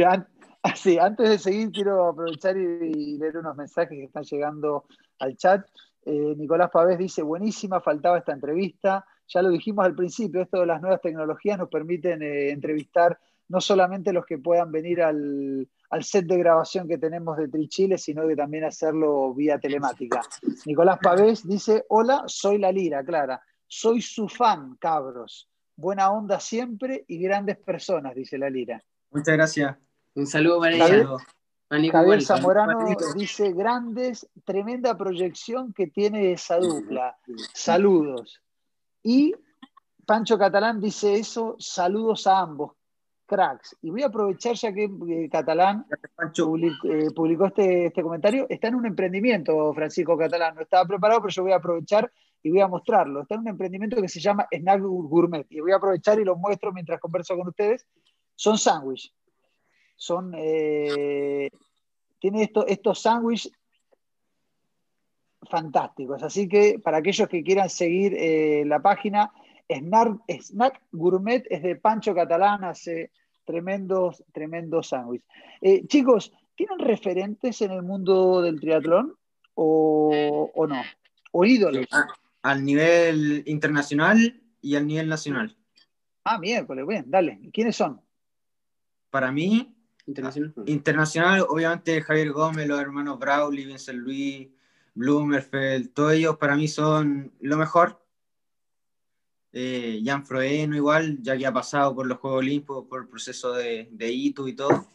an- sí, antes de seguir, quiero aprovechar y, y leer unos mensajes que están llegando al chat. Eh, Nicolás Pavés dice, buenísima, faltaba esta entrevista. Ya lo dijimos al principio, esto de las nuevas tecnologías nos permiten eh, entrevistar no solamente los que puedan venir al, al set de grabación que tenemos de Trichile, sino que también hacerlo vía telemática. Nicolás Pavés dice, hola, soy la Lira, Clara. Soy su fan, cabros. Buena onda siempre y grandes personas, dice la Lira. Muchas gracias. Un saludo para Javier- ella. Javier. Zamorano dice, grandes, tremenda proyección que tiene esa dupla. Saludos. Y Pancho Catalán dice eso, saludos a ambos, cracks. Y voy a aprovechar ya que eh, Catalán Pancho. public- eh, publicó este, este comentario. Está en un emprendimiento, Francisco Catalán. No estaba preparado, pero yo voy a aprovechar y voy a mostrarlo. Está en un emprendimiento que se llama Snack Gourmet. Y voy a aprovechar y lo muestro mientras converso con ustedes. Son sándwich. Son. eh, tiene esto, estos sándwiches fantásticos. Así que para aquellos que quieran seguir eh, la página, Snack, Snack Gourmet es de Pancho Catalán, hace tremendos, tremendos sándwiches. Eh, chicos, ¿tienen referentes en el mundo del triatlón o, o no? ¿O ídolos? A- al nivel internacional y al nivel nacional. Ah, miércoles, bien, dale. ¿Quiénes son? Para mí, Internacional. internacional, obviamente Javier Gómez, los hermanos Brauli, Vincent Luis, Blumenfeld, todos ellos para mí son lo mejor. Eh, Jan Froeno igual, ya que ha pasado por los Juegos Olímpicos, por el proceso de, de Itu y todo,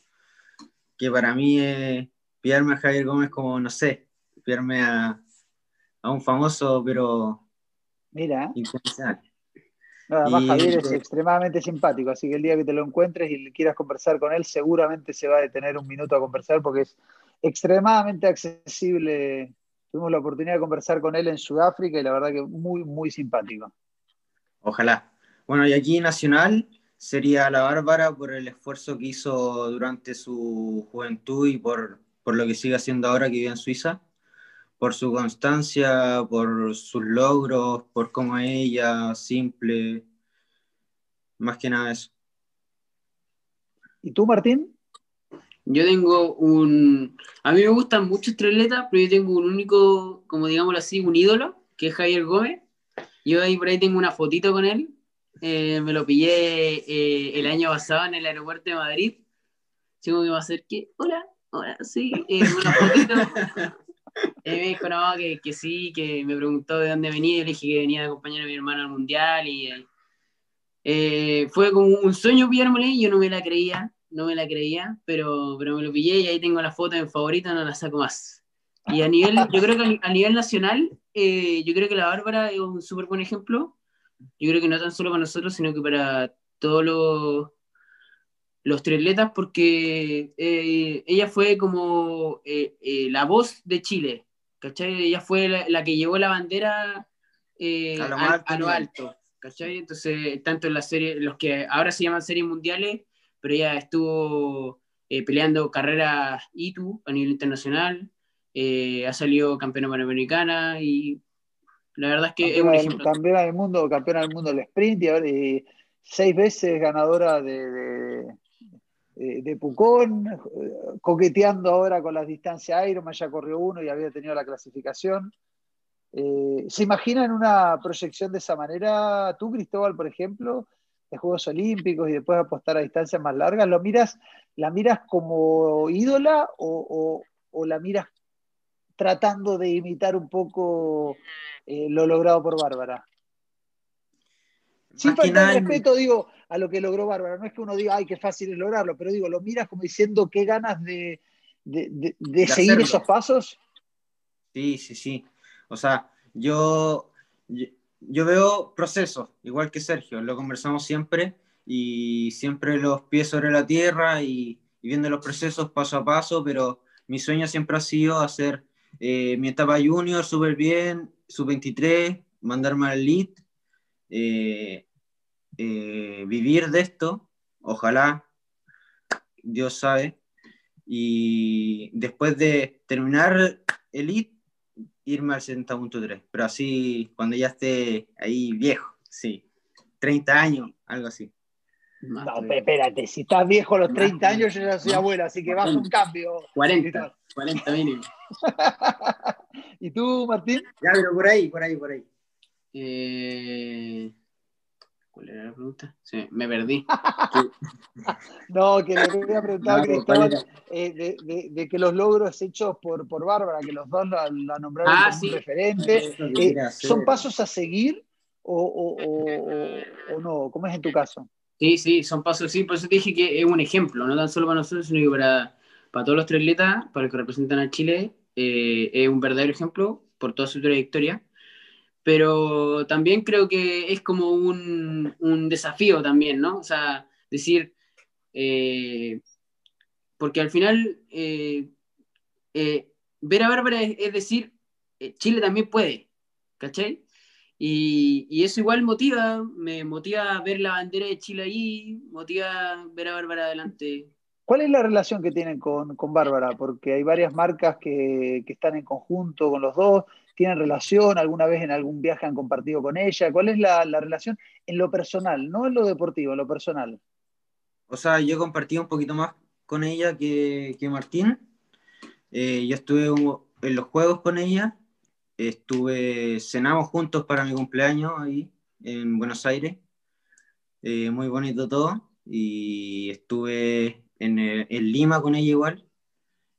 que para mí es pillarme a Javier Gómez como, no sé, pillarme a, a un famoso, pero Mira, ¿eh? internacional. No, además Y- Javier es extremadamente simpático, así que el día que te lo encuentres y quieras conversar con él, seguramente se va a detener un minuto a conversar porque es extremadamente accesible. Tuvimos la oportunidad de conversar con él en Sudáfrica y la verdad que muy, muy simpático. Ojalá. Bueno, y aquí nacional sería la Bárbara por el esfuerzo que hizo durante su juventud y por, por lo que sigue haciendo ahora que vive en Suiza, por su constancia, por sus logros, por cómo ella, simple, más que nada eso. ¿Y tú, Martín? Yo tengo un. A mí me gustan muchos triatletas, pero yo tengo un único, como digámoslo así, un ídolo, que es Javier Gómez. Yo ahí por ahí tengo una fotito con él. Eh, me lo pillé eh, el año pasado en el aeropuerto de Madrid. Como que me acerqué, hola, hola, sí, eh, una fotito. Y me dijo, no, que, que, sí, que me preguntó de dónde venía, le dije que venía de acompañar a mi hermano al mundial y eh, fue como un sueño pillármelo y yo no me la creía, no me la creía, pero, pero me lo pillé y ahí tengo la foto en favorita, no la saco más. Y a nivel, yo creo que a nivel nacional, eh, yo creo que la Bárbara es un súper buen ejemplo. Yo creo que no tan solo para nosotros, sino que para todos los, los triatletas, porque eh, ella fue como eh, la voz de Chile, ¿cachai? Ella fue la, que llevó la bandera a lo, alto, ¿cachai? Entonces, tanto en la serie, los que ahora se llaman series mundiales, pero ella estuvo peleando carreras ITU a nivel internacional, ha salido campeona panamericana y la verdad es que campeona es un ejemplo. Campeona del mundo, campeona del mundo del sprint y, seis veces ganadora de, de, Pucón, coqueteando ahora con las distancias Ironman, ya corrió uno y había tenido la clasificación. Eh, ¿Se imaginan una proyección de esa manera? Tú, Cristóbal, por ejemplo, de Juegos Olímpicos y después apostar a distancias más largas, ¿lo miras, ¿la miras como ídola o, o la miras tratando de imitar un poco eh, lo logrado por Bárbara. Sin faltar respeto, digo, a lo que logró Bárbara. No es que uno diga, ay, qué fácil es lograrlo, pero digo, lo miras como diciendo qué ganas de, seguir esos pasos. Sí, sí, sí. O sea, yo, yo, veo procesos, igual que Sergio, lo conversamos siempre y siempre los pies sobre la tierra y, y viendo los procesos paso a paso, pero mi sueño siempre ha sido hacer eh, mi etapa junior súper bien, sub-23, mandarme al eh, eh, vivir de esto, ojalá, Dios sabe, y después de terminar elite, irme al 70.3, pero así cuando ya esté ahí viejo, sí, 30 años, algo así. No, espérate, si estás viejo a los 30 años, yo ya soy abuela, así que vas un cambio. 40, 40 mínimo. ¿Y tú, Martín? Ya, pero por ahí, por ahí, por ahí. Eh... ¿Cuál era la pregunta? Sí, me perdí. no, que le había preguntado Cristóbal eh, de, que los logros hechos por, por Bárbara, que los dos la, nombraron ah, como referente, eh, ¿son pasos a seguir o, o, o, no? ¿Cómo es en tu caso? Sí, sí, son pasos, sí, por eso te dije que es un ejemplo, no tan solo para nosotros, sino que para, para todos los triatletas, para los que representan a Chile, eh, es un verdadero ejemplo por toda su trayectoria, pero también creo que es como un, un desafío también, ¿no? O sea, decir, eh, porque al final, eh, ver a Bárbara es, decir, Chile también puede, ¿cachai? Y, y, eso igual motiva, me motiva ver la bandera de Chile ahí, motiva ver a Bárbara adelante ¿Cuál es la relación que tienen con, Bárbara? Porque hay varias marcas que, están en conjunto con los dos, tienen relación, alguna vez en algún viaje han compartido con ella. ¿Cuál es la, relación en lo personal, no en lo deportivo, en lo personal? O sea, yo compartí un poquito más con ella que, Martín. Eh, yo estuve en los juegos con ella, estuve, cenamos juntos para mi cumpleaños ahí en Buenos Aires. Eh, muy bonito todo. Y estuve en, Lima con ella igual.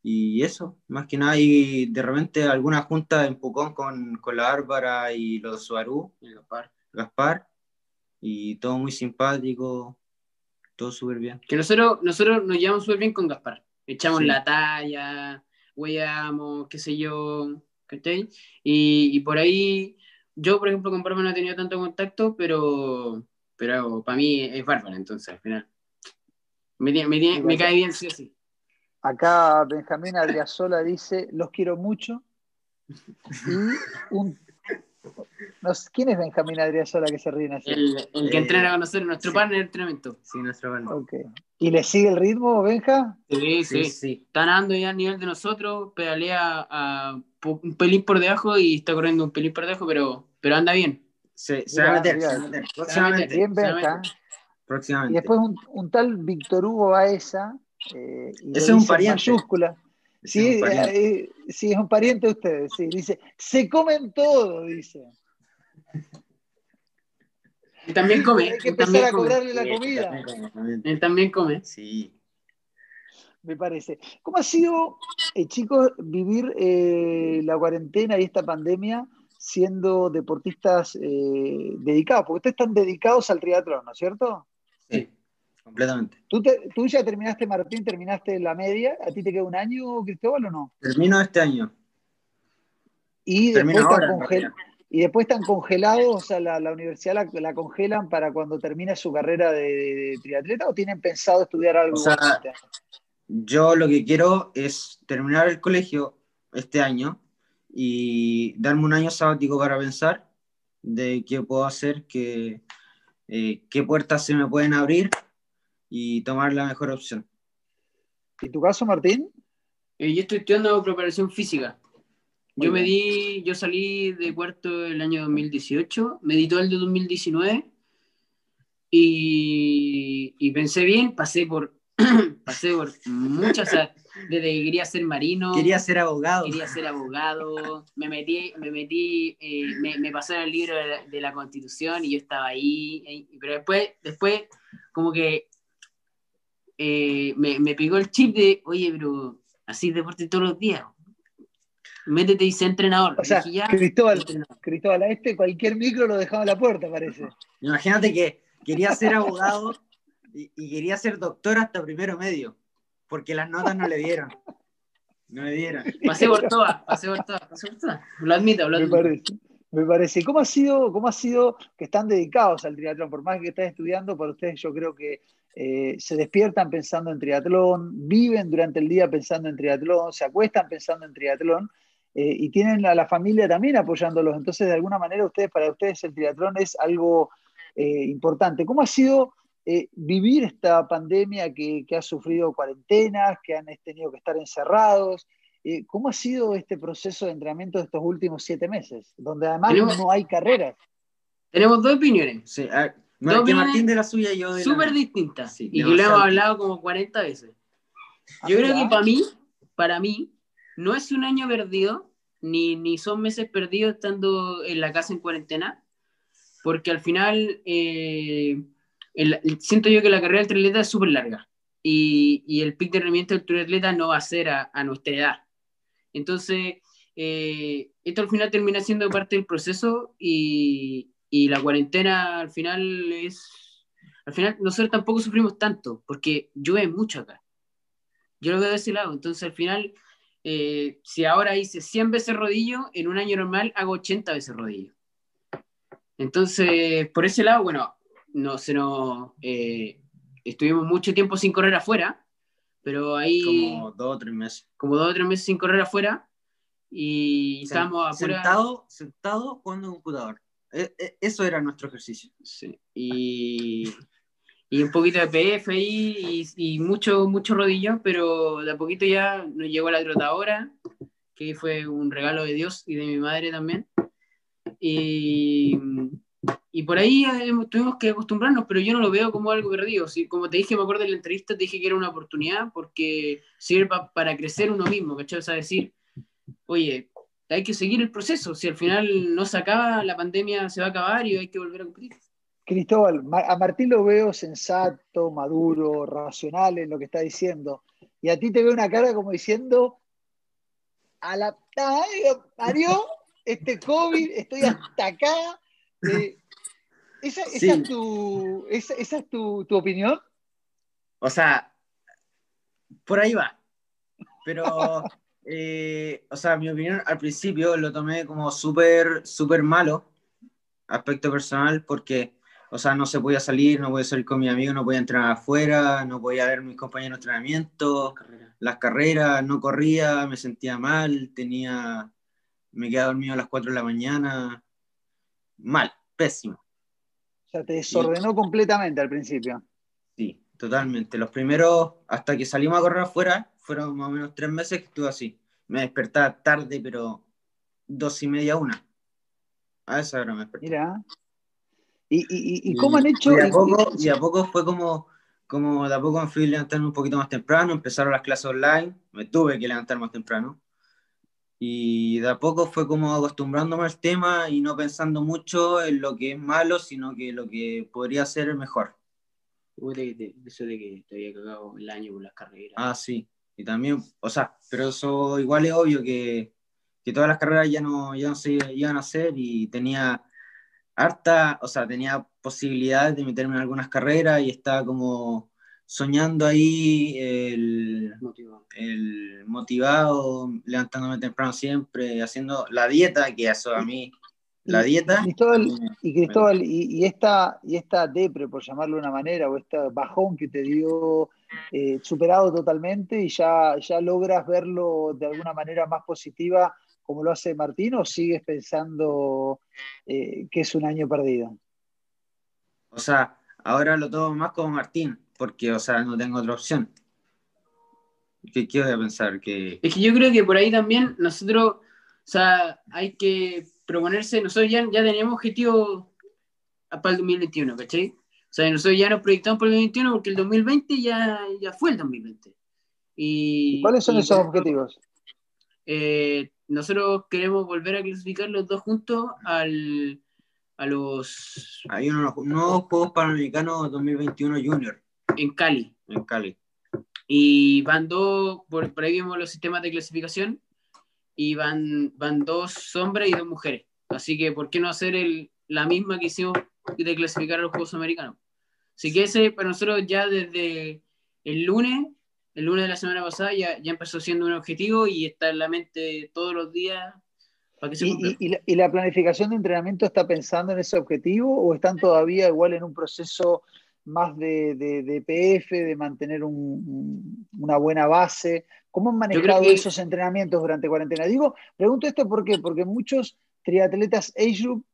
Y eso, más que nada, y de repente alguna junta en Pucón con, con la Bárbara y los Suarú, Gaspar. Gaspar, y todo muy simpático, todo súper bien. Que nosotros, nosotros nos llevamos súper bien con Gaspar, echamos la talla, hueamos, qué sé yo, ¿cachai? Y, y por ahí, yo por ejemplo con Bárbara no he tenido tanto contacto, pero, pero para mí es Bárbara, entonces al final. Me, cae bien, sí sí. Acá Benjamín Adriasola dice, los quiero mucho. ¿Quién es Benjamín Adriasola que se ríe así? El, que entrena con nosotros, nuestro partner de entrenamiento. Sí, nuestro partner. ¿Y le sigue el ritmo, Benja? Sí, sí, sí. Está andando ya a nivel de nosotros, pedalea a un pelín por debajo y está corriendo un pelín por debajo, pero, pero anda bien. Se, se, va a meter, se, va a meter, Próximamente. Bien, Benja. Próximamente. Y después un, tal Víctor Hugo Baeza. Eh, Ese es un pariente. Mayúscula. Sí, es un pariente. Eh, sí, es un pariente de ustedes. Sí, dice, se comen todo, dice. Y también come. Hay que empezar a cobrarle la comida. Él también come. Sí. me parece. ¿Cómo ha sido, eh, chicos, vivir eh, la cuarentena y esta pandemia siendo deportistas eh, dedicados? Porque ustedes están dedicados al triatlón, ¿no es cierto? Sí, completamente. ¿Tú, ¿Tú, ya terminaste, Martín, terminaste la media? ¿A ti te queda un año, Cristóbal, o no? Termino este año. Y después, están y después están congelados, o sea, la, universidad la, congelan para cuando termine su carrera de, triatleta o tienen pensado estudiar algo? yo lo que quiero es terminar el colegio este año y darme un año sabático para pensar de qué puedo hacer, qué, eh, qué puertas se me pueden abrir y tomar la mejor opción. ¿Y tu caso, Martín? Eh, yo estoy estudiando preparación física. Yo me di, yo salí de Puerto el año 2018, me di todo el de 2019 y, y pensé bien, pasé por, pasé por muchas, desde que quería ser marino. Quería ser abogado. Quería ser abogado, me metí, me metí, eh, me, me pasó el libro de la, Constitución y yo estaba ahí, pero después, después como que eh, me, me pegó el chip de, oye, pero así deporte todos los días métete y sé entrenador. O sea, Cristóbal, Cristóbal, a este cualquier micro lo dejaba a la puerta, parece. Imagínate que quería ser abogado y, quería ser doctor hasta primero medio, porque las notas no le dieron. No le dieron. Pasé por todas, pasé por todas, pasé por todas. Lo admito, lo admito. Me parece. Me parece. ¿Cómo ha, sido, ¿Cómo ha sido que están dedicados al triatlón? Por más que estén estudiando, para ustedes yo creo que eh, se despiertan pensando en triatlón, viven durante el día pensando en triatlón, se acuestan pensando en triatlón eh, y tienen a la familia también apoyándolos. Entonces, de alguna manera, ustedes, para ustedes el triatlón es algo eh, importante. ¿Cómo ha sido vivir esta pandemia que, ha sufrido cuarentenas, que han tenido que estar encerrados? ¿Cómo ha sido este proceso de entrenamiento de estos últimos siete meses, donde además no hay carreras? Tenemos dos opiniones. Sí, Martín de la suya y yo de Súper distintas. y lo hemos hablado como 40 veces. Yo creo que para mí, para mí, no es un año perdido, ni, ni son meses perdidos estando en la casa en cuarentena, porque al final eh, siento yo que la carrera del triatleta es súper larga y, y, el pic de rendimiento del triatleta no va a ser a, a nuestra edad. Entonces, eh, esto al final termina siendo parte del proceso y, y, la cuarentena al final es... Al final nosotros tampoco sufrimos tanto porque llueve mucho acá. Yo lo veo de ese lado. Entonces al final eh, si ahora hice 100 veces rodillo, en un año normal hago 80 veces rodillo. Entonces, por ese lado, bueno, no se nos, eh, estuvimos mucho tiempo sin correr afuera, pero ahí... Como dos o tres meses. Como dos o tres meses sin correr afuera, y estábamos afuera... Sentado, sentado jugando computador. E, e, eso era nuestro ejercicio. Sí. Y y un poquito de PF ahí y, mucho, mucho rodillo, pero de a poquito ya nos llegó la trotadora, que fue un regalo de Dios y de mi madre también. Y, por ahí tuvimos que acostumbrarnos, pero yo no lo veo como algo perdido. Si, como te dije, me acuerdo de la entrevista, te dije que era una oportunidad porque sirve para crecer uno mismo, ¿cachai? O sea, decir, oye, hay que seguir el proceso, si al final no se acaba, la pandemia se va a acabar y hay que volver a cumplir. Cristóbal, a Martín lo veo sensato, maduro, racional en lo que está diciendo. Y a ti te veo una cara como diciendo, a la Mario, este COVID, estoy hasta acá. Eh, ¿esa, es, tu, esa, es tu, opinión? O sea, por ahí va. Pero, eh, o sea, mi opinión al principio lo tomé como súper, súper malo, aspecto personal, porque o sea, no se podía salir, no podía salir con mi amigo, no podía entrenar afuera, no podía ver a mis compañeros de entrenamiento, las carreras, no corría, me sentía mal, tenía, me quedaba dormido a las 4 de la mañana, mal, pésimo. O sea, te desordenó completamente al principio. Sí, totalmente. Los primeros, hasta que salimos a correr afuera, fueron más o menos tres meses que estuve así. Me despertaba tarde, pero dos y media, una. A esa hora me desperté. Mira, ¿Y, cómo han hecho? Y a, poco, y a poco fue como, como de a poco me fui levantando un poquito más temprano, empezaron las clases online, me tuve que levantar más temprano. Y de a poco fue como acostumbrándome al tema y no pensando mucho en lo que es malo, sino que lo que podría ser mejor. De, eso de que te había cagado el año con las carreras. Ah, sí. Y también, o sea, pero eso igual es obvio que, que todas las carreras ya no, ya no se iban a hacer y tenía harta, o sea, tenía posibilidades de meterme en algunas carreras y estaba como soñando ahí el motivado. el motivado, levantándome temprano siempre, haciendo la dieta, que eso a mí, la dieta. Cristóbal, y Cristóbal, y, esta, y esta depre, por llamarlo de una manera, o este bajón que te dio eh, superado totalmente y ya, ya logras verlo de alguna manera más positiva como lo hace Martín o sigues pensando eh, que es un año perdido? O sea, ahora lo tomo más como Martín, porque, o sea, no tengo otra opción. ¿Qué, quiero pensar? Que... Es que yo creo que por ahí también nosotros, o sea, hay que proponerse, nosotros ya, ya teníamos objetivos para el 2021, ¿cachai? O sea, nosotros ya nos proyectamos para el 2021 porque el 2020 ya, ya fue el 2020. Y, ¿Cuáles son esos objetivos? Eh, nosotros queremos volver a clasificar los dos juntos al, a los... Hay unos nuevos Juegos Panamericanos 2021 Junior. En Cali. En Cali. Y van dos, por, ahí vimos los sistemas de clasificación, y van, van dos hombres y dos mujeres. Así que, ¿por qué no hacer el, la misma que hicimos de clasificar a los Juegos Americanos? Así que ese para nosotros ya desde el lunes el lunes de la semana pasada ya, ya empezó siendo un objetivo y está en la mente todos los días para que se ¿Y, y, la, planificación de entrenamiento está pensando en ese objetivo o están todavía igual en un proceso más de, de, PF, de mantener un, una buena base? ¿Cómo han manejado esos entrenamientos durante cuarentena? Digo, pregunto esto ¿por qué? porque muchos triatletas age group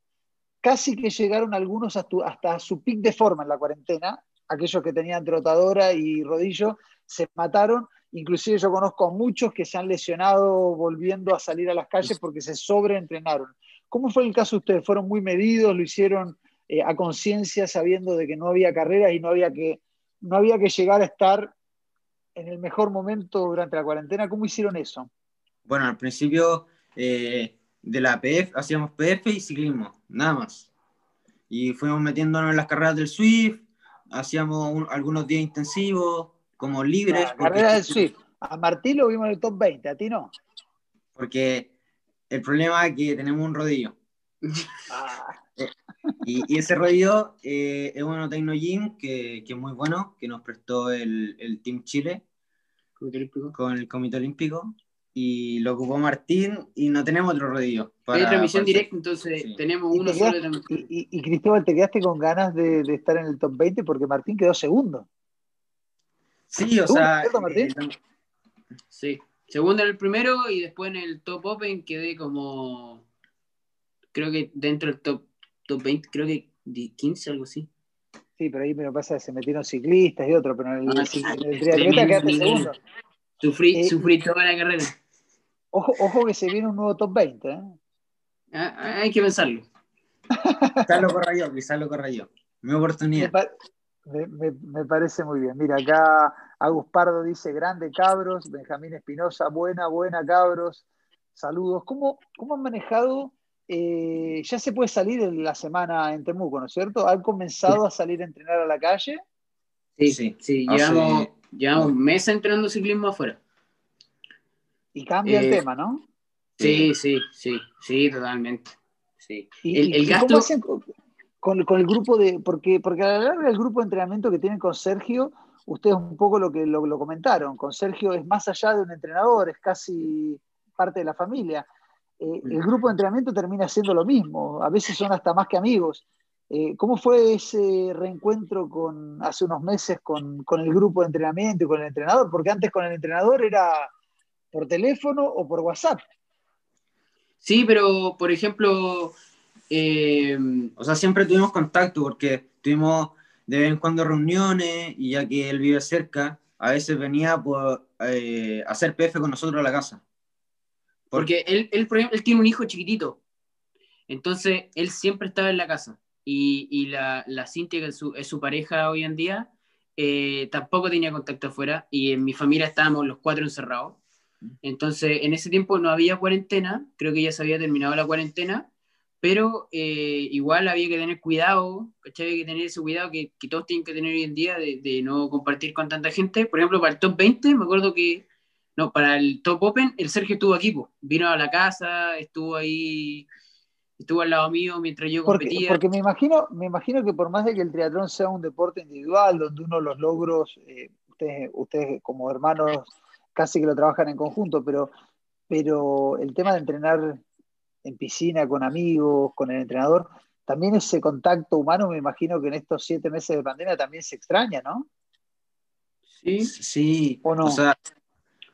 casi que llegaron algunos hasta, su pic de forma en la cuarentena, aquellos que tenían trotadora y rodillo, se mataron. Inclusive yo conozco a muchos que se han lesionado volviendo a salir a las calles porque se sobreentrenaron. ¿Cómo fue el caso de ustedes? ¿Fueron muy medidos? ¿Lo hicieron eh, a conciencia sabiendo de que no había carreras y no había, que, no había que llegar a estar en el mejor momento durante la cuarentena? ¿Cómo hicieron eso? Bueno, al principio eh, de la PF hacíamos PF y ciclismo, nada más. Y fuimos metiéndonos en las carreras del Swift, hacíamos algunos días intensivos, como libres. carrera del Swift. A Martín lo vimos en el top 20, a ti no. Porque el problema es que tenemos un rodillo. Ah. Eh, y, ese rodillo eh, es uno Tecno Gym que, es muy bueno, que nos prestó el, Team Chile con el Comité Olímpico. Y lo ocupó Martín y no tenemos otro rodillo. Para, transmisión directa, entonces tenemos uno solo. Y, y, Cristóbal, ¿te quedaste con ganas de, de, estar en el top 20? Porque Martín quedó segundo. Sí, o sea. Eh, sí, segundo en el primero y después en el top open quedé como. Creo que dentro del top, top 20, creo que 15, algo así. Sí, pero ahí me lo pasa, se metieron ciclistas y otro, pero en el, ah, triatleta quedaste segundo. Sufrí, eh, sufrí toda la carrera. Ojo, ojo que se viene un nuevo top 20, ¿eh? Ah, ah, hay que pensarlo. quizás lo corra yo, quizás lo corra yo. Mi oportunidad. Me, parece muy bien. Mira, acá Agus Pardo dice, grande cabros, Benjamín Espinosa, buena, buena cabros, saludos. ¿Cómo, cómo han manejado? Eh, ya se puede salir en la semana en Temuco, ¿no es cierto? ¿Han comenzado a salir a entrenar a la calle? Sí, sí, sí. Llevamos, llevamos meses entrenando ciclismo afuera. Y cambia el eh, tema, ¿no? Sí, sí, sí, sí, totalmente. Sí. el, gasto con, el grupo de, porque, porque a la larga el grupo de entrenamiento que tienen con Sergio, ustedes un poco lo que lo, comentaron, con Sergio es más allá de un entrenador, es casi parte de la familia. Eh, el mm. grupo de entrenamiento termina siendo lo mismo, a veces son hasta más que amigos. Eh, ¿Cómo fue ese reencuentro con, hace unos meses con, con, el grupo de entrenamiento y con el entrenador? Porque antes con el entrenador era por teléfono o por WhatsApp. Sí, pero por ejemplo, eh, o sea, siempre tuvimos contacto porque tuvimos de vez en cuando reuniones y ya que él vive cerca, a veces venía por eh, hacer PF con nosotros a la casa. Porque él, él, él, tiene un hijo chiquitito, entonces él siempre estaba en la casa. Y, y la, la, Cintia, que es su, es su, pareja hoy en día, eh, tampoco tenía contacto afuera y en mi familia estábamos los cuatro encerrados. Entonces, en ese tiempo no había cuarentena, creo que ya se había terminado la cuarentena pero eh, igual había que tener cuidado, ¿cachai? Había que tener ese cuidado que, que todos tienen que tener hoy en día de, de, no compartir con tanta gente. Por ejemplo, para el top 20, me acuerdo que no, para el Top Open, el Sergio estuvo aquí, po. vino a la casa, estuvo ahí, estuvo al lado mío mientras yo Porque, competía. porque me imagino, me imagino que por más de que el triatlón sea un deporte individual, donde uno los logros, eh, ustedes, ustedes como hermanos casi que lo trabajan en conjunto, pero, pero el tema de entrenar en piscina con amigos, con el entrenador, también ese contacto humano, me imagino que en estos siete meses de pandemia también se extraña, ¿no? Sí, Sí, ¿O no? sea,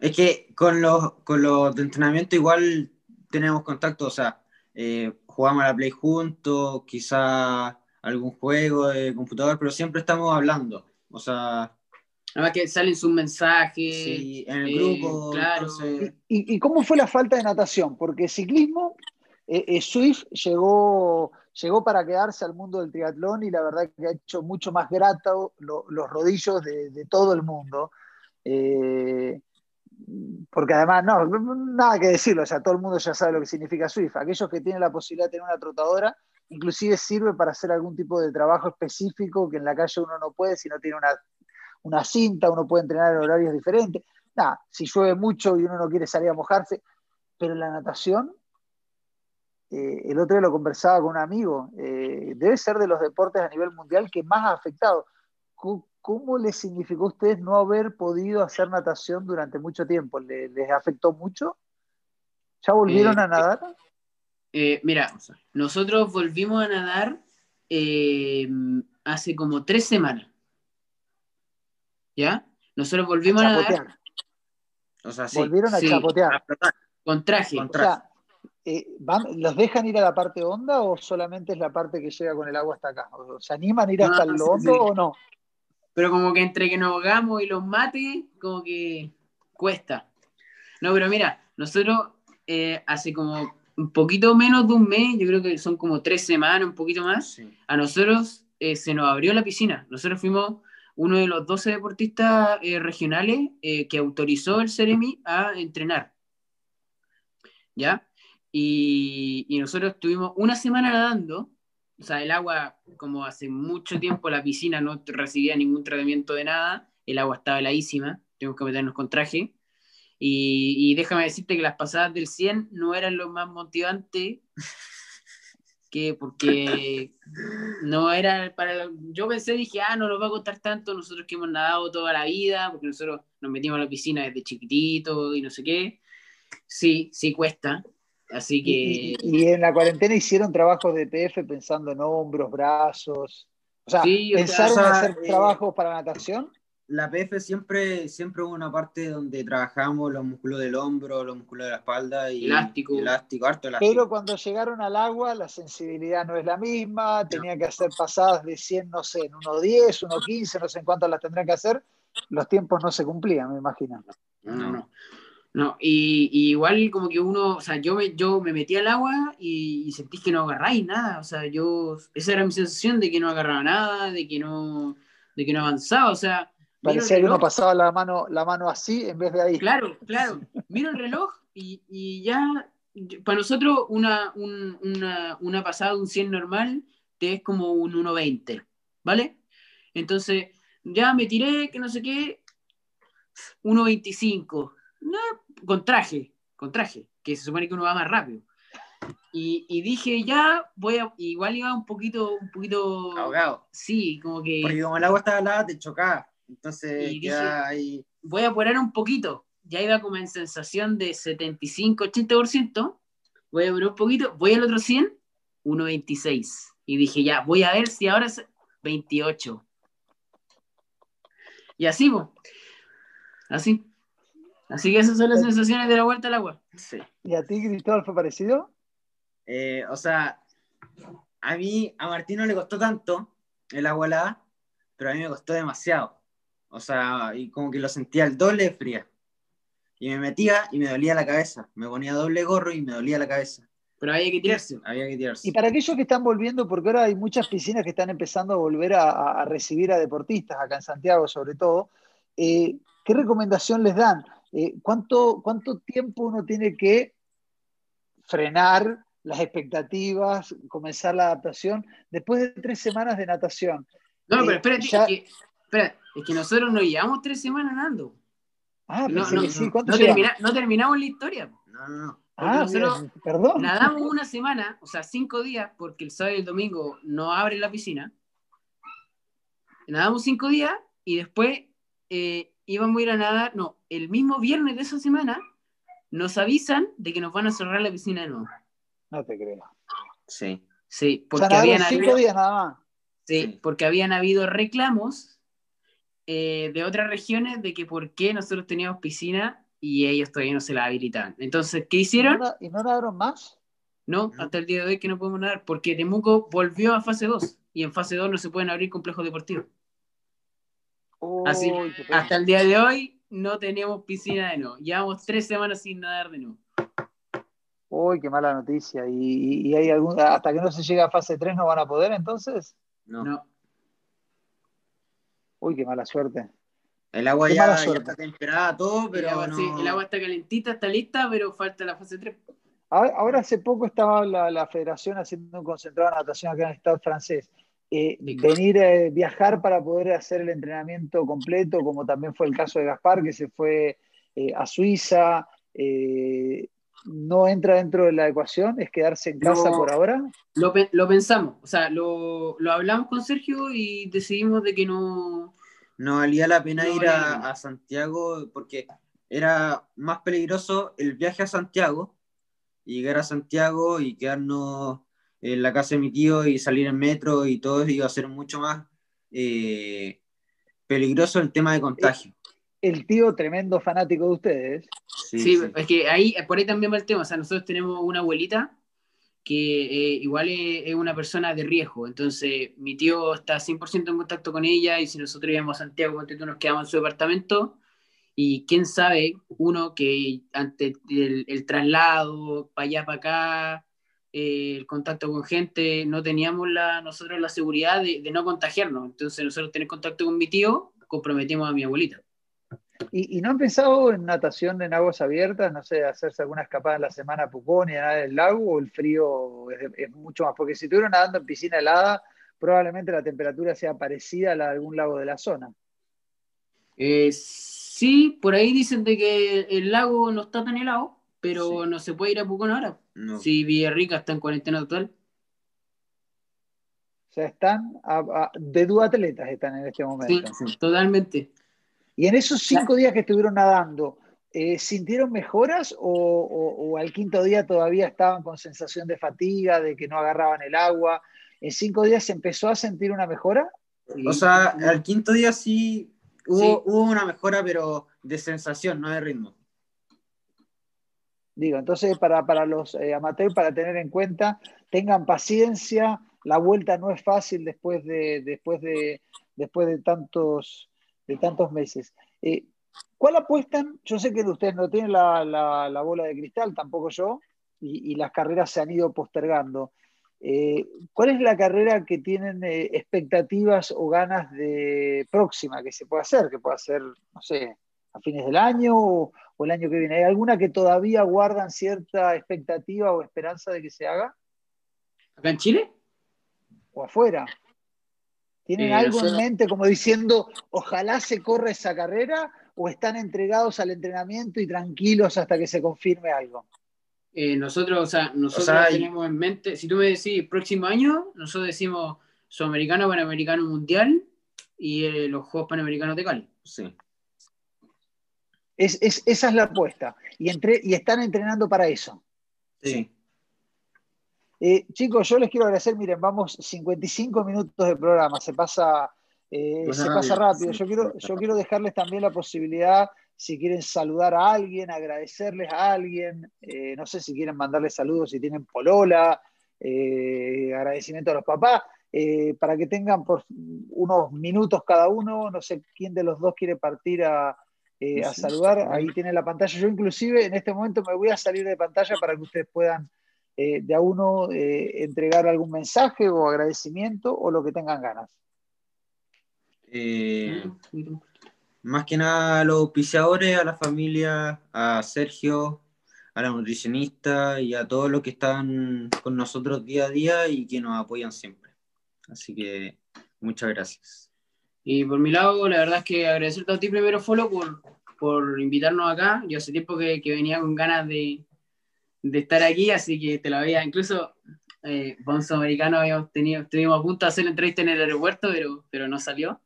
es que con los, con los de entrenamiento igual tenemos contacto, o sea, eh, jugamos a la Play juntos, quizá algún juego de computador, pero siempre estamos hablando, o sea, además que salen sus mensajes. sí, en el eh, grupo, claro. entonces, ¿Y, y cómo fue la falta de natación? Porque ciclismo, eh, eh, Swift llegó, llegó para quedarse al mundo del triatlón y la verdad que ha hecho mucho más grato lo- los rodillos de, de todo el mundo. Eh, porque además, no, nada que decirlo, o sea, todo el mundo ya sabe lo que significa Swift. Aquellos que tienen la posibilidad de tener una trotadora, inclusive sirve para hacer algún tipo de trabajo específico que en la calle uno no puede si no tiene una, una cinta, uno puede entrenar en horarios diferentes. Nada, si llueve mucho y uno no quiere salir a mojarse, pero la natación, eh, el otro día lo conversaba con un amigo, eh, debe ser de los deportes a nivel mundial que más ha afectado. ¿Cómo, cómo les significó a ustedes no haber podido hacer natación durante mucho tiempo? ¿Les, les afectó mucho? ¿Ya volvieron Eh, a nadar? Mira, nosotros volvimos a nadar hace como tres semanas. ¿Ya? Nosotros volvimos a, chapotear. o sea, sí, Volvieron a sí. chapotear. a flotar, con traje. Con O sea, eh, van- ¿los dejan ir a la parte honda o solamente es la parte que llega con el agua hasta acá? ¿O ¿Se animan a ir No, hasta el hondo sí. o no? Pero como que entre que nos ahogamos y los mates, como que cuesta. No, pero mira, nosotros eh, hace como un poquito menos de un mes, yo creo que son como tres semanas, un poquito más, a nosotros eh, se nos abrió la piscina. Nosotros fuimos uno de los 12 deportistas eh, regionales eh, que autorizó el Ceremi a entrenar. ¿Ya? Y, y nosotros estuvimos una semana nadando. O sea, el agua, como hace mucho tiempo la piscina no recibía ningún tratamiento de nada, el agua estaba heladísima, tuvimos que meternos con traje. Y, y déjame decirte que las pasadas del 100 no eran lo más motivante que porque no era para yo pensé dije ah no nos va a costar tanto nosotros que hemos nadado toda la vida porque nosotros nos metimos a la piscina desde chiquitito y no sé qué sí sí cuesta así que Y, y- y en la cuarentena hicieron trabajos de PF pensando en hombros, brazos. O sea, Sí, ¿pensaron o sea, hacer eh, trabajos para natación? La PF siempre, siempre hubo una parte donde trabajamos los músculos del hombro, los músculos de la espalda y Elástico. elástico, harto elástico. Pero cuando llegaron al agua, la sensibilidad no es la misma, tenían que hacer pasadas de 100, no sé, en 1.10, 1.15, no sé en cuántas las tendrán que hacer. Los tiempos no se cumplían, me imagino. no no no no y, y igual como que uno o sea yo me yo me metí al agua y, y sentís que no agarráis nada o sea yo esa era mi sensación de que no agarraba nada de que no de que no avanzaba o sea Parecía que uno pasaba la mano, la mano así en vez de ahí. Claro, claro. Miro el reloj y, y ya, para nosotros una, un- una, una pasada de un 100 normal te es como un 1.20, ¿vale? Entonces, ya me tiré, que no sé qué, 1.25, no, con traje, con traje, que se supone que uno va más rápido. Y, y dije, ya, voy a, igual iba un poquito, un poquito, Ahogado. sí, como que Porque como el agua estaba helada, te chocaba. Entonces Y queda ahí. voy a apurar un poquito. Ya iba como en sensación de 75-80%. Voy a apurar un poquito. Voy al otro 100, 1.26. Y dije, ya, voy a ver si ahora es 28. Y así, po. Así. Así que esas son las sensaciones de la vuelta al agua. Sí. ¿Y a ti, Cristóbal, fue parecido? Eh, o sea, a mí, a Martín no le costó tanto el agua helada, pero a mí me costó demasiado. O sea, y como que lo sentía el doble de fría. Y me metía y me dolía la cabeza. Me ponía doble gorro y me dolía la cabeza. Pero había que tirarse. Había que tirarse. Y para aquellos que están volviendo, porque ahora hay muchas piscinas que están empezando a volver a, recibir a deportistas, acá en Santiago sobre todo, eh, ¿qué recomendación les dan? Eh, ¿cuánto, ¿Cuánto tiempo uno tiene que frenar las expectativas, comenzar la adaptación después de tres semanas de natación? No, Eh, pero espérate, ya- es, que, espera, es que nosotros nos llevamos tres semanas nadando. Ah, No, no, sí. no, ¿Cuánto no termina- no terminamos la historia. No, no, no. Ah, nosotros bien, perdón. Nadamos una semana, o sea, cinco días, porque el sábado y el domingo no abre la piscina. Nadamos cinco días y después eh, íbamos a ir a nadar. No, el mismo viernes de esa semana nos avisan de que nos van a cerrar la piscina de nuevo. No te creo. Sí. Sí, O porque sea, nadaron habían cinco habido, días nada más. sí, Sí. porque habían habido reclamos eh, de otras regiones de que por qué nosotros teníamos piscina y ellos todavía no se la habilitaban. Entonces, ¿qué ¿Y hicieron? no, ¿Y no nadaron más? No, No. hasta el día de hoy que no podemos nadar, porque Temuco volvió a fase 2 y en fase 2 no se pueden abrir complejos deportivos. Así, hasta el día de hoy no teníamos piscina de nuevo. Llevamos tres semanas sin nadar de nuevo. Uy, qué mala noticia. ¿Y, y- y hay algún, hasta que no se llega a fase 3 no van a poder entonces? No. No. Uy, qué mala suerte. El agua ya, está temperada, todo, pero el, agua, no... sí, el agua está calentita, está lista, pero falta la fase 3. Ahora, ahora hace poco estaba la, la federación haciendo un concentrado de natación acá en el estado francés. Eh, venir, eh, viajar para poder hacer el entrenamiento completo, como también fue el caso de Gaspar, que se fue eh, a Suiza, eh, no entra dentro de la ecuación, es quedarse en casa por ahora. Lo, pe- lo pensamos, o sea, lo, lo hablamos con Sergio y decidimos de que no. no valía la pena No ir a, a Santiago porque era más peligroso el viaje a Santiago llegar a Santiago y quedarnos en la casa de mi tío y salir en metro y todo iba a ser mucho más eh, peligroso el tema de contagio. El tío tremendo fanático de ustedes. Sí, Sí, sí. es que ahí, por ahí también va el tema. O sea, nosotros tenemos una abuelita que eh, igual es, es una persona de riesgo. Entonces, mi tío está 100% en contacto con ella y si nosotros íbamos a Santiago, tú, nos quedamos en su departamento y quién sabe, uno que ante el, el traslado para allá, para acá, eh, el contacto con gente, no teníamos la, nosotros la seguridad de, de no contagiarnos. Entonces, nosotros tener contacto con mi tío, comprometimos a mi abuelita. ¿Y, y no han pensado en natación en aguas abiertas? No sé, hacerse alguna escapada en la semana a Pucón y nadar en el lago, o el frío es, es mucho más. Porque si estuvieron nadando en piscina helada, probablemente la temperatura sea parecida a la de algún lago de la zona. Eh, sí, por ahí dicen de que el lago no está tan helado, pero Sí. no se puede ir a Pucón ahora. No. Si Villarrica está en cuarentena total. O sea, están a- a- de duatletas están en este Sí, momento. totalmente. Y en esos cinco días que estuvieron nadando, eh, ¿sintieron mejoras o, o- o al quinto día todavía estaban con sensación de fatiga, de que no agarraban el agua? ¿En cinco días se empezó a sentir una mejora? O sea, al quinto día sí hubo, Sí. hubo una mejora, pero de sensación, no de ritmo. Digo, entonces para, para los eh, amateurs, para tener en cuenta, tengan paciencia, la vuelta no es fácil después de, después de, después de, tantos, de tantos meses. Eh, ¿Cuál apuestan? Yo sé que ustedes no tienen la, la- la bola de cristal, tampoco yo, y, y las carreras se han ido postergando. Eh, ¿Cuál es la carrera que tienen eh, expectativas o ganas de próxima que se pueda hacer? Que pueda ser, no sé, a fines del año o, o el año que viene. ¿Hay alguna que todavía guardan cierta expectativa o esperanza de que se haga? ¿Acá en Chile? ¿O afuera? ¿Tienen Eh, algo en mente como diciendo, ojalá se corra esa carrera? ¿O están entregados al entrenamiento y tranquilos hasta que se confirme algo? Eh, nosotros, o sea, nosotros sea, tenemos en mente, si tú me decís próximo año, nosotros decimos Sudamericano, Panamericano Mundial y eh, los Juegos Panamericanos de Cali. Sí. Es, es- esa es la apuesta. Y, entre, y están entrenando para eso. Sí. Eh, chicos, yo les quiero agradecer, miren, vamos 55 minutos de programa, se pasa, eh, se pasa rápido. Yo quiero, yo quiero dejarles también la posibilidad, si quieren saludar a alguien, agradecerles a alguien, eh, no sé si quieren mandarles saludos, si tienen polola, eh, agradecimiento a los papás, eh, para que tengan por unos minutos cada uno, no sé quién de los dos quiere partir a, eh, a saludar, ahí tienen la pantalla. Yo inclusive en este momento me voy a salir de pantalla para que ustedes puedan eh, de a uno eh, entregar algún mensaje o agradecimiento o lo que tengan ganas. Eh, más que nada a los auspiciadores, a la familia, a Sergio, a la nutricionista y a todos los que están con nosotros día a día y que nos apoyan siempre. Así que muchas gracias. Y por mi lado, la verdad es que agradecerte a ti primero, Folo, por, por invitarnos acá. Yo hace tiempo que, que venía con ganas de, de, estar aquí, así que te lo había, incluso eh, Bonzo Americano habíamos tenido, estuvimos a punto de hacer la entrevista en el aeropuerto, pero, pero no salió.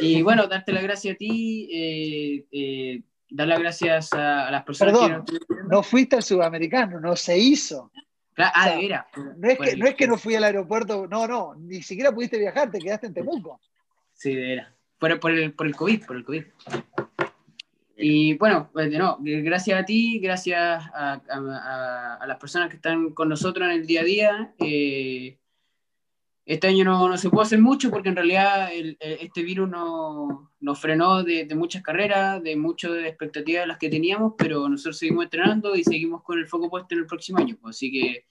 Y bueno, darte las gracias a ti, eh, eh, dar las gracias a, las personas Perdón, que no fuiste al sudamericano, no se hizo. ah, de veras. No es, que, no es que no fui al aeropuerto, no, no, ni siquiera pudiste viajar, te quedaste en Temuco. Sí, de veras. Por, por, el, por el COVID, por el COVID. Y bueno, pues, no, gracias a ti, gracias a, a, a, las personas que están con nosotros en el día a día. Eh, este año no, no, se pudo hacer mucho porque en realidad el, este virus no, nos frenó de, de, muchas carreras, de muchas expectativas de las que teníamos, pero nosotros seguimos entrenando y seguimos con el foco puesto en el próximo año. Pues, así que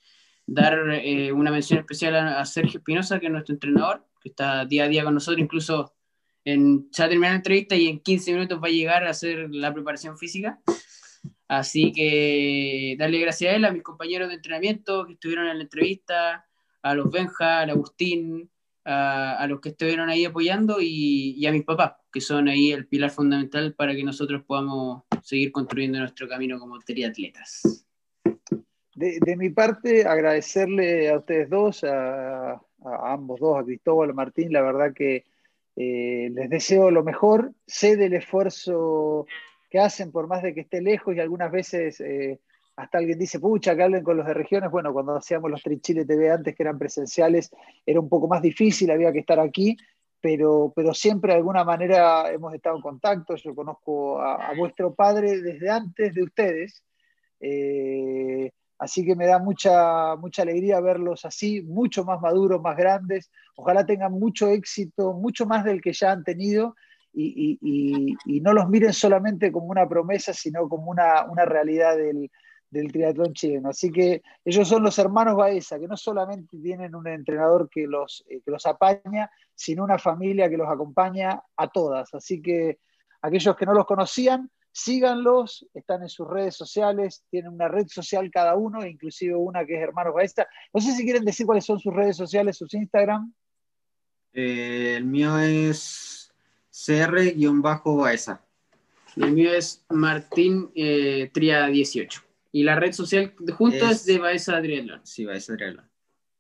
dar eh, una mención especial a, a Sergio Espinosa, que es nuestro entrenador, que está día a día con nosotros, incluso en, se va la entrevista y en 15 minutos va a llegar a hacer la preparación física. Así que darle gracias a él, a mis compañeros de entrenamiento que estuvieron en la entrevista, a los Benja, al Agustín, a, a los que estuvieron ahí apoyando y, y, a mis papás, que son ahí el pilar fundamental para que nosotros podamos seguir construyendo nuestro camino como triatletas. De, de mi parte, agradecerle a ustedes dos, a, a, ambos dos, a Cristóbal, a Martín, la verdad que eh, les deseo lo mejor, sé del esfuerzo que hacen por más de que esté lejos y algunas veces eh, hasta alguien dice, pucha, que hablen con los de regiones. Bueno, cuando hacíamos los Trichile TV antes que eran presenciales era un poco más difícil, había que estar aquí, pero, pero siempre de alguna manera hemos estado en contacto. Yo conozco a, a vuestro padre desde antes de ustedes. Eh, Así que me da mucha, mucha alegría verlos así, mucho más maduros, más grandes. Ojalá tengan mucho éxito, mucho más del que ya han tenido y, y, y no los miren solamente como una promesa, sino como una, una realidad del, del, triatlón chileno. Así que ellos son los hermanos Baeza, que no solamente tienen un entrenador que los, eh, que los apaña, sino una familia que los acompaña a todas. Así que aquellos que no los conocían, síganlos, están en sus redes sociales, tienen una red social cada uno, inclusive una que es Hermanos Baesta. No sé si quieren decir cuáles son sus redes sociales, sus Instagram. Eh, el mío es cr-baeza. El mío es Martín eh, Tria 18. Y la red social junto es, es de Baeza Triatlón. Sí, Baeza.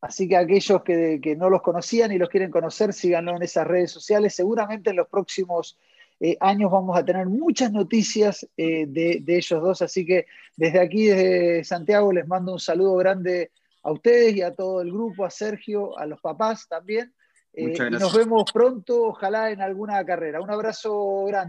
Así que aquellos que, que, no los conocían y los quieren conocer, síganlo en esas redes sociales. Seguramente en los próximos eh, años vamos a tener muchas noticias eh, de, de, ellos dos, así que desde aquí, desde Santiago, les mando un saludo grande a ustedes y a todo el grupo, a Sergio, a los papás también. Eh, y nos vemos pronto, ojalá en alguna carrera. Un abrazo grande.